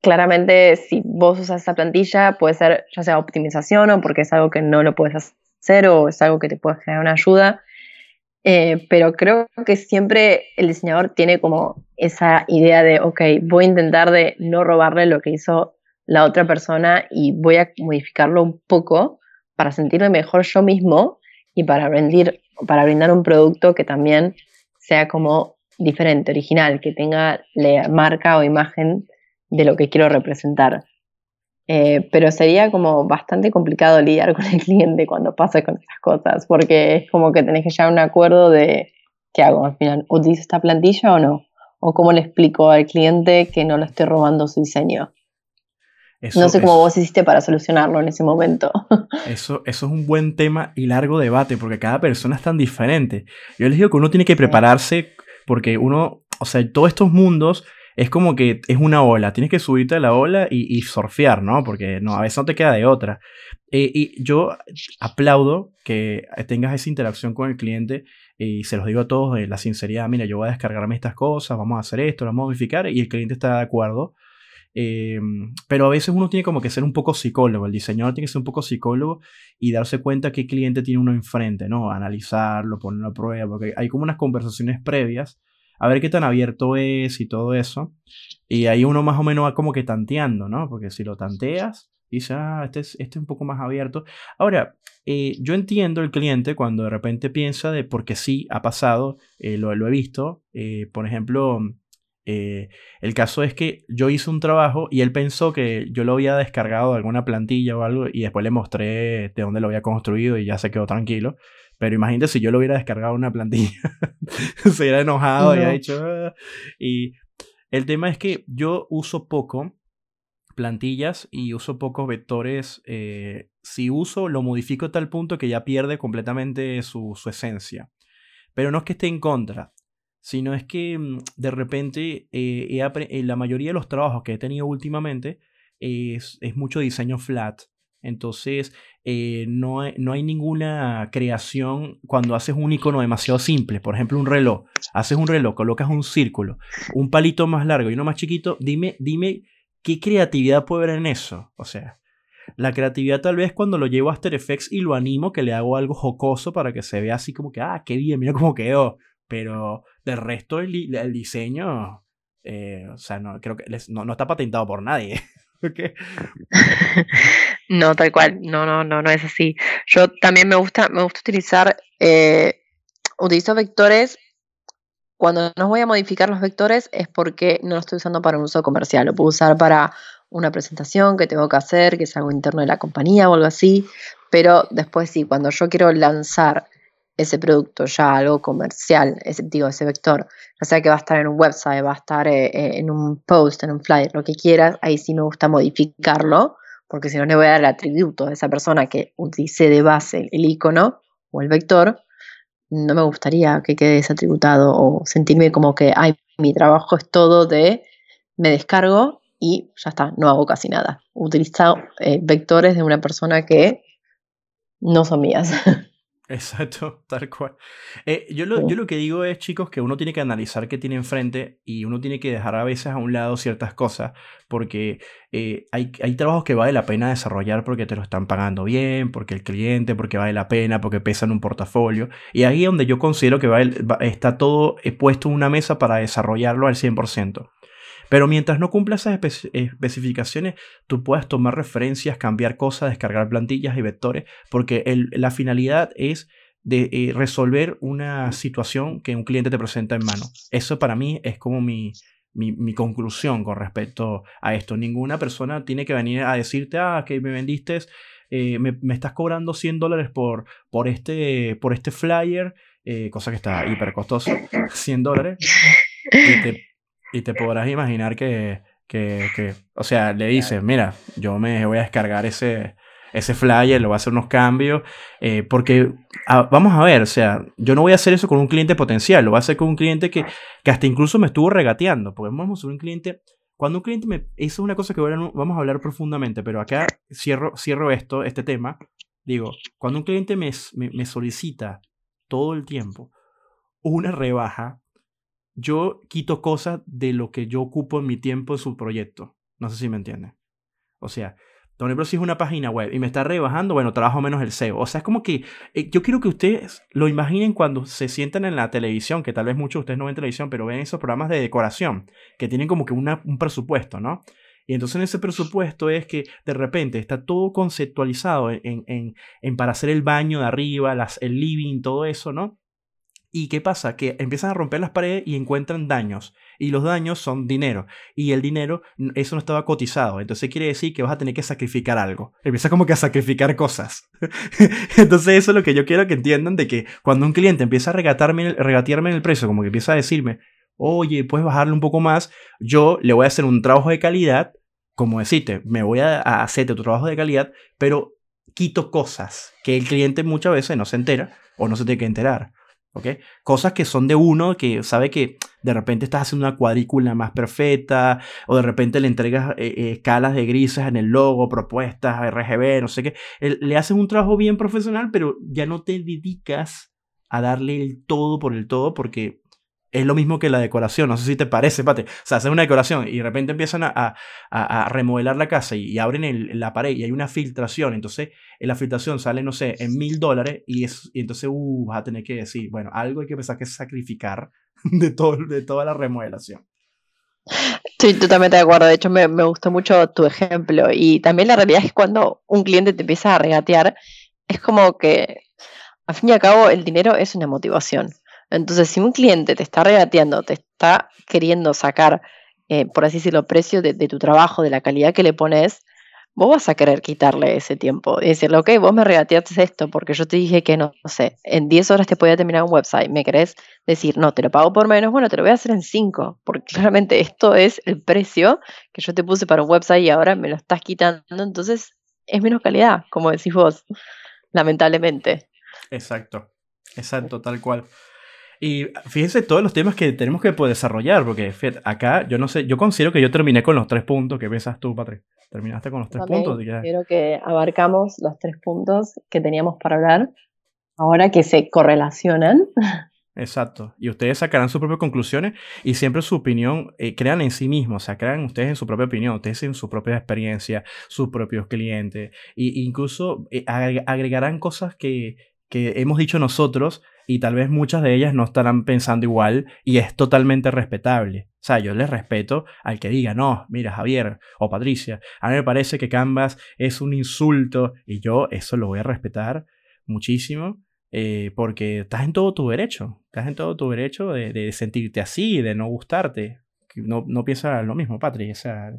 claramente si vos usas esa plantilla puede ser ya sea optimización o porque es algo que no lo puedes hacer o es algo que te puede generar una ayuda eh, pero creo que siempre el diseñador tiene como esa idea de, ok, voy a intentar de no robarle lo que hizo la otra persona y voy a modificarlo un poco para sentirme mejor yo mismo y para, rendir, para brindar un producto que también sea como diferente, original, que tenga la marca o imagen de lo que quiero representar. Eh, pero sería como bastante complicado lidiar con el cliente cuando pasa con esas cosas, porque es como que tenés que llegar a un acuerdo de qué hago al final, ¿utilizo esta plantilla o no? ¿O cómo le explico al cliente que no le estoy robando su diseño? no sé cómo vos hiciste para solucionarlo en ese momento. Eso, eso es un buen tema y largo debate, porque cada persona es tan diferente. Yo les digo que uno tiene que prepararse porque uno, o sea, todos estos mundos es como que es una ola, tienes que subirte a la ola y, surfear, ¿no? Porque no, a veces no te queda de otra. Eh, y yo aplaudo que tengas esa interacción con el cliente y se los digo a todos de la sinceridad, mira, yo voy a descargarme estas cosas, vamos a hacer esto, lo vamos a modificar y el cliente está de acuerdo. Eh, pero a veces uno tiene como que ser un poco psicólogo, el diseñador tiene que ser un poco psicólogo y darse cuenta qué cliente tiene uno enfrente, ¿no? Analizarlo, ponerlo a prueba, porque hay como unas conversaciones previas a ver qué tan abierto es y todo eso. Y ahí uno más o menos va como que tanteando, ¿no? Porque si lo tanteas, dice, ah, este es, este es un poco más abierto. Ahora, eh, yo entiendo el cliente cuando de repente piensa de, porque sí, ha pasado, eh, lo, he visto, eh, por ejemplo, el caso es que yo hice un trabajo y él pensó que yo lo había descargado de alguna plantilla o algo y después le mostré de dónde lo había construido y ya se quedó tranquilo. Pero imagínate si yo lo hubiera descargado una plantilla, se hubiera enojado y ha dicho... Ah". Y el tema es que yo uso poco plantillas y uso pocos vectores. Eh, si uso, lo modifico a tal punto que ya pierde completamente su, esencia. Pero no es que esté en contra, sino es que mm, de repente eh, eh, la mayoría de los trabajos que he tenido últimamente es, es mucho diseño flat. Entonces, eh, no, hay, no, hay, ninguna creación cuando haces un icono demasiado simple. Por ejemplo, un reloj. Haces un reloj, colocas un círculo, un palito más largo y uno más chiquito. Dime, dime qué creatividad puede haber en eso. O sea, la creatividad tal vez cuando lo llevo a After Effects y lo animo, que le hago algo jocoso para que se vea así como que, ah, qué bien, mira cómo quedó. Pero del resto, el, diseño, eh, o sea, no, creo que no, no está patentado por nadie. no, tal cual, no, no, no, no es así. Yo también me gusta, me gusta utilizar, eh, utilizo vectores. Cuando no voy a modificar los vectores es porque no lo estoy usando para un uso comercial. Lo puedo usar para una presentación que tengo que hacer, que es algo interno de la compañía o algo así. Pero después sí, cuando yo quiero lanzar ese producto ya algo comercial, ese, digo, ese vector, ya sea que va a estar en un website, va a estar eh, eh, en un post, en un flyer, lo que quieras, ahí sí me gusta modificarlo, porque si no le voy a dar el atributo a esa persona que utilice de base el icono o el vector, no me gustaría que quede desatributado o sentirme como que, ay, mi trabajo es todo de me descargo y ya está, no hago casi nada. Utilizo eh, vectores de una persona que no son mías. Exacto, tal cual. Eh, yo, lo, yo lo que digo es, chicos, que uno tiene que analizar qué tiene enfrente y uno tiene que dejar a veces a un lado ciertas cosas, porque eh, hay, hay trabajos que vale la pena desarrollar porque te lo están pagando bien, porque el cliente, porque vale la pena, porque pesan un portafolio. Y ahí es donde yo considero que va, está todo eh, puesto en una mesa para desarrollarlo al 100%. Pero mientras no cumpla esas especificaciones, tú puedes tomar referencias, cambiar cosas, descargar plantillas y vectores, porque la finalidad es de eh, resolver una situación que un cliente te presenta en mano. Eso para mí es como mi, mi, conclusión con respecto a esto. Ninguna persona tiene que venir a decirte, ah, que me vendiste eh, me, me, estás cobrando 100 dólares por, por, este, por este flyer, eh, cosa que está hiper costoso, 100 dólares, y te, y te podrás imaginar que, que, que, o sea, le dices, mira, yo me voy a descargar ese, ese flyer, le voy a hacer unos cambios, eh, porque ah, vamos a ver, o sea, yo no voy a hacer eso con un cliente potencial, lo voy a hacer con un cliente que, que hasta incluso me estuvo regateando, porque vamos a un cliente cuando un cliente me... Eso es una cosa que vamos a hablar profundamente, pero acá cierro, cierro esto, este tema. Digo, cuando un cliente me, me, solicita todo el tiempo una rebaja, yo quito cosas de lo que yo ocupo en mi tiempo en su proyecto. No sé si me entiende. O sea, por ejemplo, es una página web y me está rebajando, bueno, trabajo menos el SEO. O sea, es como que eh, yo quiero que ustedes lo imaginen cuando se sientan en la televisión, que tal vez muchos de ustedes no ven televisión, pero ven esos programas de decoración, que tienen como que un presupuesto, ¿no? Y entonces en ese presupuesto es que de repente está todo conceptualizado en para hacer el baño de arriba, las, el living, todo eso, ¿no? ¿Y qué pasa? Que empiezan a romper las paredes y encuentran daños. Y los daños son dinero. Y el dinero, eso no estaba cotizado. Entonces quiere decir que vas a tener que sacrificar algo. Empieza como que a sacrificar cosas. Entonces eso es lo que yo quiero que entiendan de que cuando un cliente empieza a regatarme, regatearme en el precio, como que empieza a decirme, oye, puedes bajarle un poco más, yo le voy a hacer un trabajo de calidad. Como decirte, me voy a, a hacerte tu trabajo de calidad, pero quito cosas que el cliente muchas veces no se entera o no se tiene que enterar. Cosas que son de uno, que sabe que de repente estás haciendo una cuadrícula más perfecta, o de repente le entregas eh, eh, escalas de grises en el logo, propuestas, RGB, no sé qué. Le haces un trabajo bien profesional, pero ya no te dedicas a darle el todo por el todo, porque es lo mismo que la decoración, no sé si te parece, Pate. O sea, hacen una decoración y de repente empiezan a, a, remodelar la casa y, abren la pared y hay una filtración. Entonces, en la filtración sale, no sé, en mil dólares y, y entonces uh, vas a tener que decir, bueno, algo hay que empezar que sacrificar de, todo, de toda la remodelación. Estoy totalmente de acuerdo. De hecho, me, me gustó mucho tu ejemplo. Y también la realidad es que cuando un cliente te empieza a regatear, es como que, al fin y al cabo, el dinero es una motivación. Entonces, si un cliente te está regateando, te está queriendo sacar, eh, por así decirlo, precio de, tu trabajo, de la calidad que le pones, vos vas a querer quitarle ese tiempo y decirle, ok, vos me regateaste esto porque yo te dije que no, no sé, en 10 horas te podía terminar un website, ¿me querés decir, no, te lo pago por menos? Bueno, te lo voy a hacer en 5, porque claramente esto es el precio que yo te puse para un website y ahora me lo estás quitando, entonces es menos calidad, como decís vos, lamentablemente. Exacto, exacto, tal cual. Y fíjense todos los temas que tenemos que desarrollar, porque acá yo no sé, yo considero que yo terminé con los tres puntos. ¿Qué piensas tú, Patrick? ¿Terminaste con los tres puntos? Creo que abarcamos los tres puntos que teníamos para hablar, ahora que se correlacionan. Exacto. Y ustedes sacarán sus propias conclusiones y siempre su opinión, eh, crean en sí mismos, o sea, crean ustedes en su propia opinión, ustedes en su propia experiencia, sus propios clientes, e incluso eh, agregarán cosas que, que hemos dicho nosotros y tal vez muchas de ellas no estarán pensando igual y es totalmente respetable. O sea, yo les respeto al que diga, no, mira Javier o Patricia, a mí me parece que Canvas es un insulto y yo eso lo voy a respetar muchísimo eh, porque estás en todo tu derecho, estás en todo tu derecho de, sentirte así, de no gustarte. No, no piensas lo mismo, Patricia. O sea,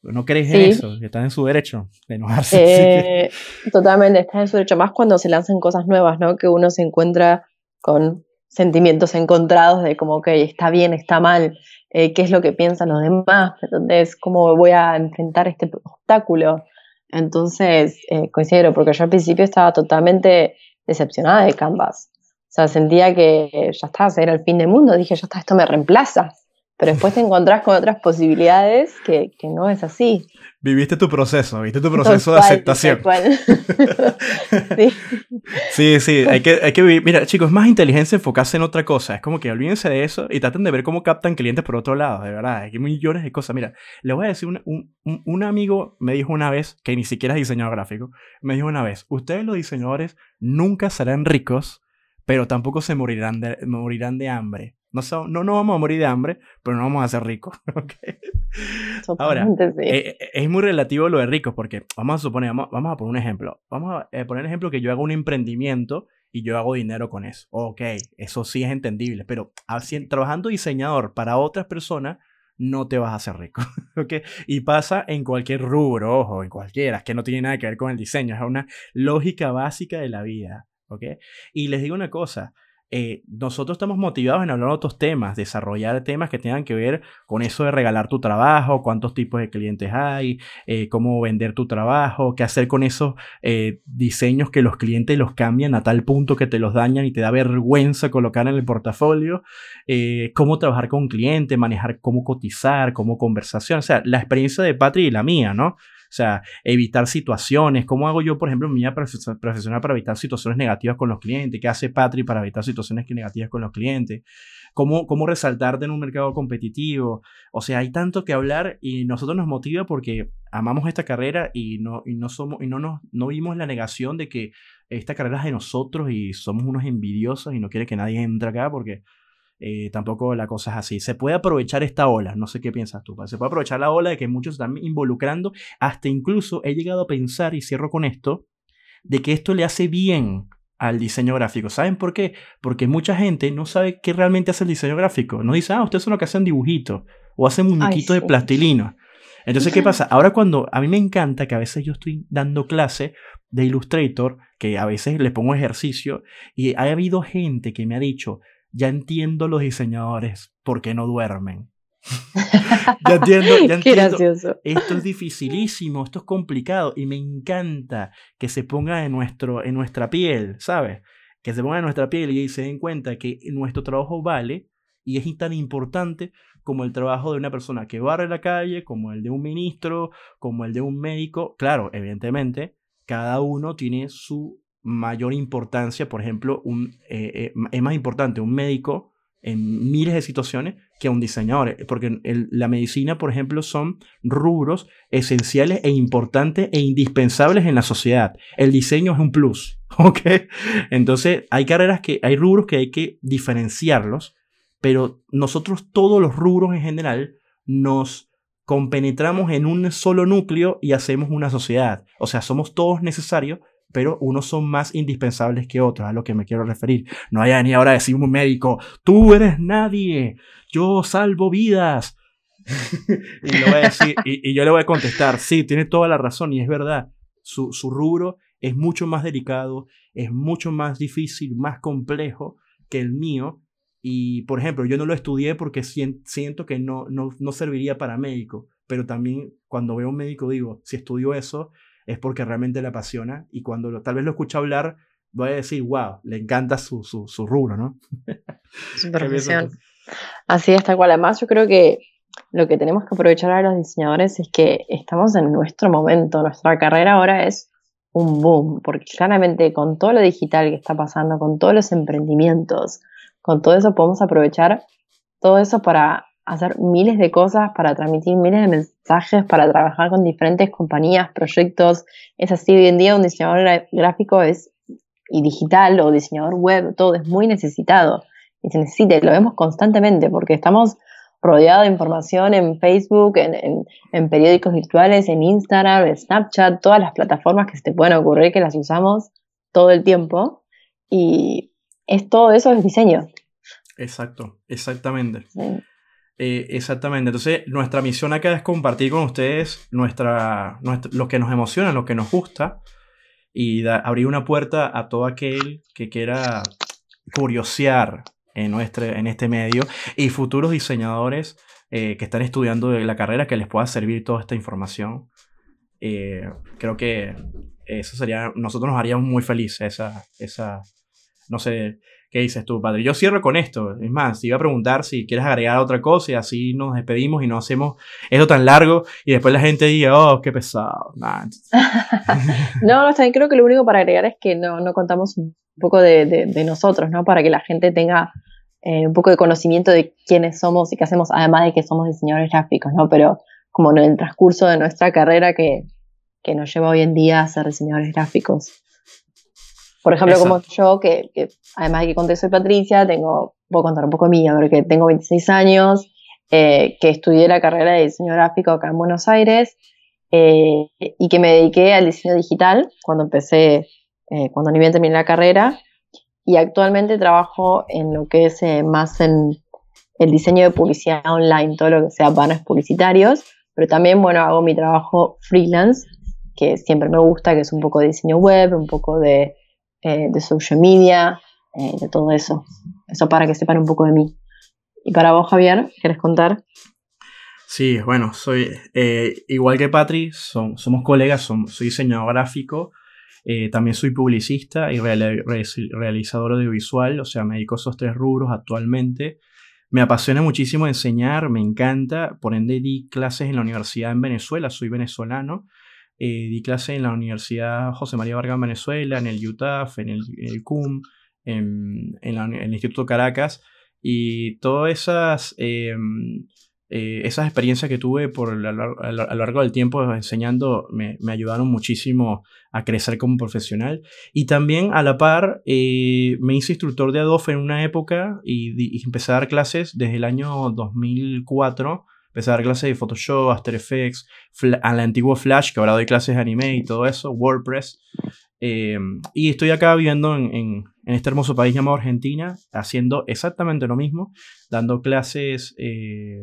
no crees en eso, que están en su derecho de enojarse. Eh, totalmente, están en su derecho, más cuando se lanzan cosas nuevas, ¿no? Que uno se encuentra con sentimientos encontrados de como, ok, está bien, está mal, eh, qué es lo que piensan los demás, entonces, cómo voy a enfrentar este obstáculo. Entonces, eh, porque yo al principio estaba totalmente decepcionada de Canvas. O sea, sentía que ya está, era el fin del mundo. Dije, ya está, esto me reemplaza pero después te encontrás con otras posibilidades que, que no es así. Viviste tu proceso, viste tu proceso de aceptación. sí. sí, sí, hay que, hay que vivir. Mira, chicos, es más inteligencia enfocarse en otra cosa. Es como que olvídense de eso y traten de ver cómo captan clientes por otro lado, de verdad. Hay millones de cosas. Mira, le voy a decir, un, un, un amigo me dijo una vez, que ni siquiera es diseñador gráfico, me dijo una vez, ustedes los diseñadores nunca serán ricos, pero tampoco se morirán de, morirán de hambre. No, no, no vamos a morir de hambre, pero no vamos a ser ricos. Ahora, eh, eh, es muy relativo lo de ricos, porque vamos a suponer, vamos, a poner un ejemplo. Vamos a eh, poner el ejemplo que yo hago un emprendimiento y yo hago dinero con eso. Ok, eso sí es entendible, pero trabajando diseñador para otras personas, no te vas a hacer rico. ¿ok? Y pasa en cualquier rubro, ojo, en cualquiera, es que no tiene nada que ver con el diseño, es una lógica básica de la vida. ¿ok? Y les digo una cosa, eh, nosotros estamos motivados en hablar de otros temas, desarrollar temas que tengan que ver con eso de regalar tu trabajo, cuántos tipos de clientes hay, eh, cómo vender tu trabajo, qué hacer con esos eh, diseños que los clientes los cambian a tal punto que te los dañan y te da vergüenza colocar en el portafolio, cómo trabajar con un cliente, manejar cómo cotizar, cómo conversación, o sea, la experiencia de Patri y la mía, ¿no? O sea, evitar situaciones. ¿Cómo hago yo, por ejemplo, en mi vida profesional para evitar situaciones negativas con los clientes? ¿Qué hace Patri para evitar situaciones negativas con los clientes? ¿Cómo, cómo resaltarte en un mercado competitivo? O sea, hay tanto que hablar y nosotros nos motiva porque amamos esta carrera y no, y no, somos, y no, nos, no vimos la negación de que esta carrera es de nosotros y somos unos envidiosos y no quiere que nadie entre acá porque eh, tampoco la cosa es así. Se puede aprovechar esta ola, no sé qué piensas tú, se puede aprovechar la ola de que muchos están involucrando, hasta incluso he llegado a pensar, y cierro con esto, de que esto le hace bien al diseño gráfico. ¿Saben por qué? Porque mucha gente no sabe qué realmente hace el diseño gráfico. No dice, ah, ustedes son los que hacen dibujitos o hacen muñequitos de plastilina. Entonces, ¿qué pasa? Ahora cuando a mí me encanta que a veces yo estoy dando clase de Illustrator, que a veces le pongo ejercicio, y ha habido gente que me ha dicho, ya entiendo los diseñadores por qué no duermen. ya entiendo, ya entiendo. Esto es dificilísimo, esto es complicado y me encanta que se ponga en, nuestro, en nuestra piel, ¿sabes? Que se ponga en nuestra piel y se den cuenta que nuestro trabajo vale y es tan importante como el trabajo de una persona que barre la calle, como el de un ministro, como el de un médico. Claro, evidentemente, cada uno tiene su mayor importancia, por ejemplo, un, eh, eh, es más importante un médico en miles de situaciones que un diseñador, eh, porque la medicina, por ejemplo, son rubros esenciales e importantes e indispensables en la sociedad. El diseño es un plus, ¿ok? Entonces, hay carreras que, hay rubros que hay que diferenciarlos, pero nosotros todos los rubros en general nos compenetramos en un solo núcleo y hacemos una sociedad. O sea, somos todos necesarios pero unos son más indispensables que otros, a lo que me quiero referir. No haya ni ahora decir un médico, tú eres nadie, yo salvo vidas. y, yo le voy a contestar, sí, tiene toda la razón y es verdad, su, rubro es mucho más delicado, es mucho más difícil, más complejo que el mío. Y, por ejemplo, yo no lo estudié porque siento que no, no, no serviría para médico, pero también cuando veo un médico digo, si estudió eso, es porque realmente le apasiona y cuando tal vez lo escucha hablar, voy a decir, wow, le encanta su, su, su rubro, ¿no? Su profesión. Así es, tal cual. Además, yo creo que lo que tenemos que aprovechar a los diseñadores es que estamos en nuestro momento, nuestra carrera ahora es un boom, porque claramente con todo lo digital que está pasando, con todos los emprendimientos, con todo eso podemos aprovechar todo eso para hacer miles de cosas, para transmitir miles de mensajes, para trabajar con diferentes compañías, proyectos. Es así, hoy en día un diseñador gráfico es, y digital o diseñador web, todo es muy necesitado. Y se necesita, y lo vemos constantemente, porque estamos rodeados de información en Facebook, en, en, periódicos virtuales, en Instagram, en Snapchat, todas las plataformas que se te pueden ocurrir que las usamos todo el tiempo. Y es todo eso es diseño. Exacto, exactamente. Eh, exactamente. Entonces, nuestra misión acá es compartir con ustedes nuestra, lo que nos emociona, lo que nos gusta y abrir una puerta a todo aquel que quiera curiosear en, nuestro, en este medio y futuros diseñadores eh, que están estudiando la carrera que les pueda servir toda esta información. Eh, creo que eso sería, nosotros nos haríamos muy felices esa, esa, no sé, ¿Qué dices tú, padre? Yo cierro con esto. Es más, te iba a preguntar si quieres agregar otra cosa y así nos despedimos y no hacemos esto tan largo y después la gente diga, oh, qué pesado. no, no, también creo que lo único para agregar es que no, no contamos un poco de, nosotros, ¿no? Para que la gente tenga eh, un poco de conocimiento de quiénes somos y qué hacemos, además de que somos diseñadores gráficos, ¿no? Pero como en el transcurso de nuestra carrera que, que nos lleva hoy en día a ser diseñadores gráficos. Por ejemplo, como yo, que, además de que conté soy Patricia, tengo, puedo contar un poco mía, porque tengo 26 años, eh, que estudié la carrera de diseño gráfico acá en Buenos Aires eh, y que me dediqué al diseño digital cuando empecé, eh, cuando ni bien terminé la carrera y actualmente trabajo en lo que es más en, el diseño de publicidad online, todo lo que sea banners publicitarios, pero también, bueno, hago mi trabajo freelance, que siempre me gusta, que es un poco de diseño web, un poco de, eh, de social media, eh, de todo eso. Eso para que sepan un poco de mí. Y para vos, Javier, ¿quieres contar? Sí, bueno, soy eh, igual que Patri, somos colegas, soy diseñador gráfico, también soy publicista y realizador audiovisual, o sea, me dedico a esos tres rubros actualmente. Me apasiona muchísimo enseñar, me encanta, por ende di clases en la universidad en Venezuela, soy venezolano, eh, di clases en la Universidad José María Vargas en Venezuela, en el UTAF, en el, CUM, en, el Instituto Caracas, y todas esas em, eh, esas experiencias que tuve por a lo largo del tiempo enseñando me, ayudaron muchísimo a crecer como profesional. Y también a la par eh, me hice instructor de Adobe en una época y, empecé a dar clases desde el año 2004. Empecé a dar clases de Photoshop, After Effects, al antiguo Flash, que ahora doy clases de anime y todo eso, WordPress. Eh, y estoy acá viviendo en, en, este hermoso país llamado Argentina, haciendo exactamente lo mismo, dando clases eh,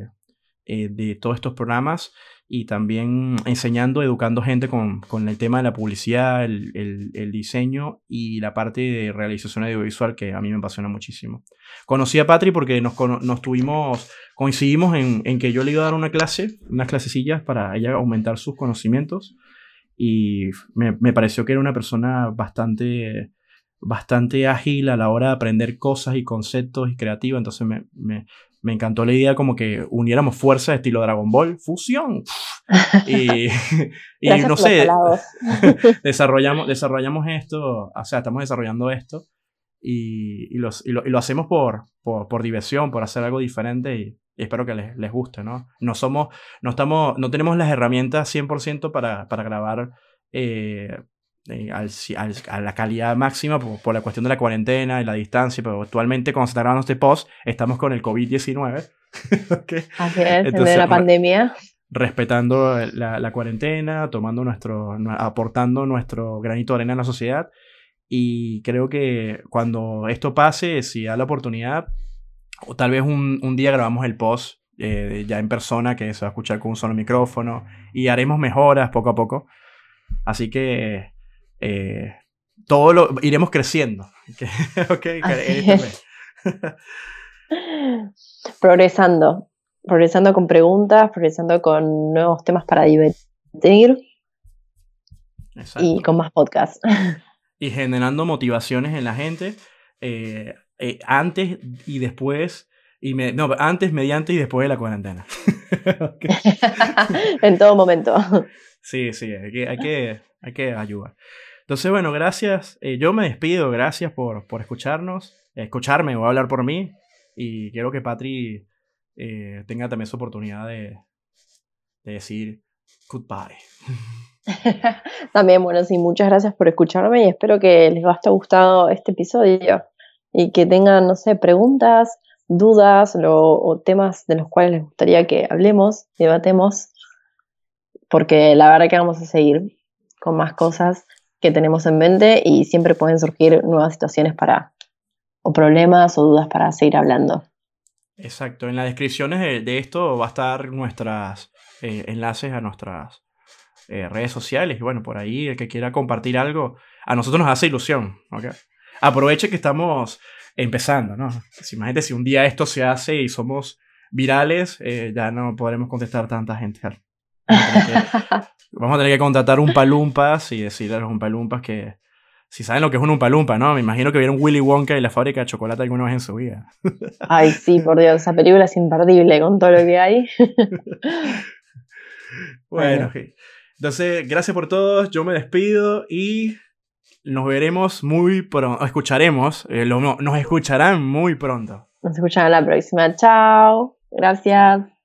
de todos estos programas y también enseñando, educando gente con, con el tema de la publicidad, el, el, diseño y la parte de realización audiovisual que a mí me apasiona muchísimo. Conocí a Patri porque nos, nos tuvimos, coincidimos en, en, que yo le iba a dar una clase, unas clasecillas para ella aumentar sus conocimientos y me, me pareció que era una persona bastante bastante ágil a la hora de aprender cosas y conceptos y creativa, entonces me, me encantó la idea como que uniéramos fuerzas estilo Dragon Ball, fusión. y, y no sé, desarrollamos, desarrollamos esto, o sea, estamos desarrollando esto y, y, los, y, lo, y lo, hacemos por, por, por, diversión, por hacer algo diferente y, espero que les, les, guste, ¿no? No somos, no estamos, no tenemos las herramientas 100% para, para grabar eh, eh, a la calidad máxima por, la cuestión de la cuarentena y la distancia, pero actualmente cuando se está grabando este post estamos con el COVID-19. okay. Así es, de la pandemia. Respetando la, la, cuarentena, tomando nuestro, aportando nuestro granito de arena en la sociedad. Y creo que cuando esto pase, si da la oportunidad, o tal vez un, un día grabamos el post eh, ya en persona, que se va a escuchar con un solo micrófono, y haremos mejoras poco a poco. Así que eh, todo lo iremos creciendo. progresando, progresando con preguntas, progresando con nuevos temas para divertir y con más podcasts. Y generando motivaciones en la gente eh, eh, antes y después. Y me, no, antes, mediante y después de la cuarentena. en todo momento. Sí, sí, hay que, hay que, hay que ayudar. Entonces, bueno, gracias. Eh, yo me despido, gracias por, por escucharnos, escucharme o hablar por mí. Y quiero que Patri eh, tenga también su oportunidad de, de decir goodbye. también, bueno, sí, muchas gracias por escucharme y espero que les haya gustado este episodio y que tengan, no sé, preguntas, dudas o temas de los cuales les gustaría que hablemos, debatemos, porque la verdad que vamos a seguir con más cosas que tenemos en mente y siempre pueden surgir nuevas situaciones para, o problemas o dudas para seguir hablando. Exacto, en las descripciones de, esto va a estar nuestros eh, enlaces a nuestras eh, redes sociales y bueno, por ahí el que quiera compartir algo, a nosotros nos hace ilusión. ¿okay? Aproveche que estamos empezando, ¿no? Imagínate si un día esto se hace y somos virales, eh, ya no podremos contestar tanta gente. Vamos a tener que contratar un palumpas y decirle a los umpalumpas que si saben lo que es un umpalumpa, ¿no? Me imagino que vieron Willy Wonka y la fábrica de chocolate alguna vez en su vida. Ay, sí, por Dios, esa película es imperdible con todo lo que hay. bueno, entonces, gracias por todos, yo me despido y nos veremos muy pronto, escucharemos, eh, nos escucharán muy pronto. Nos escucharán la próxima, chao, gracias.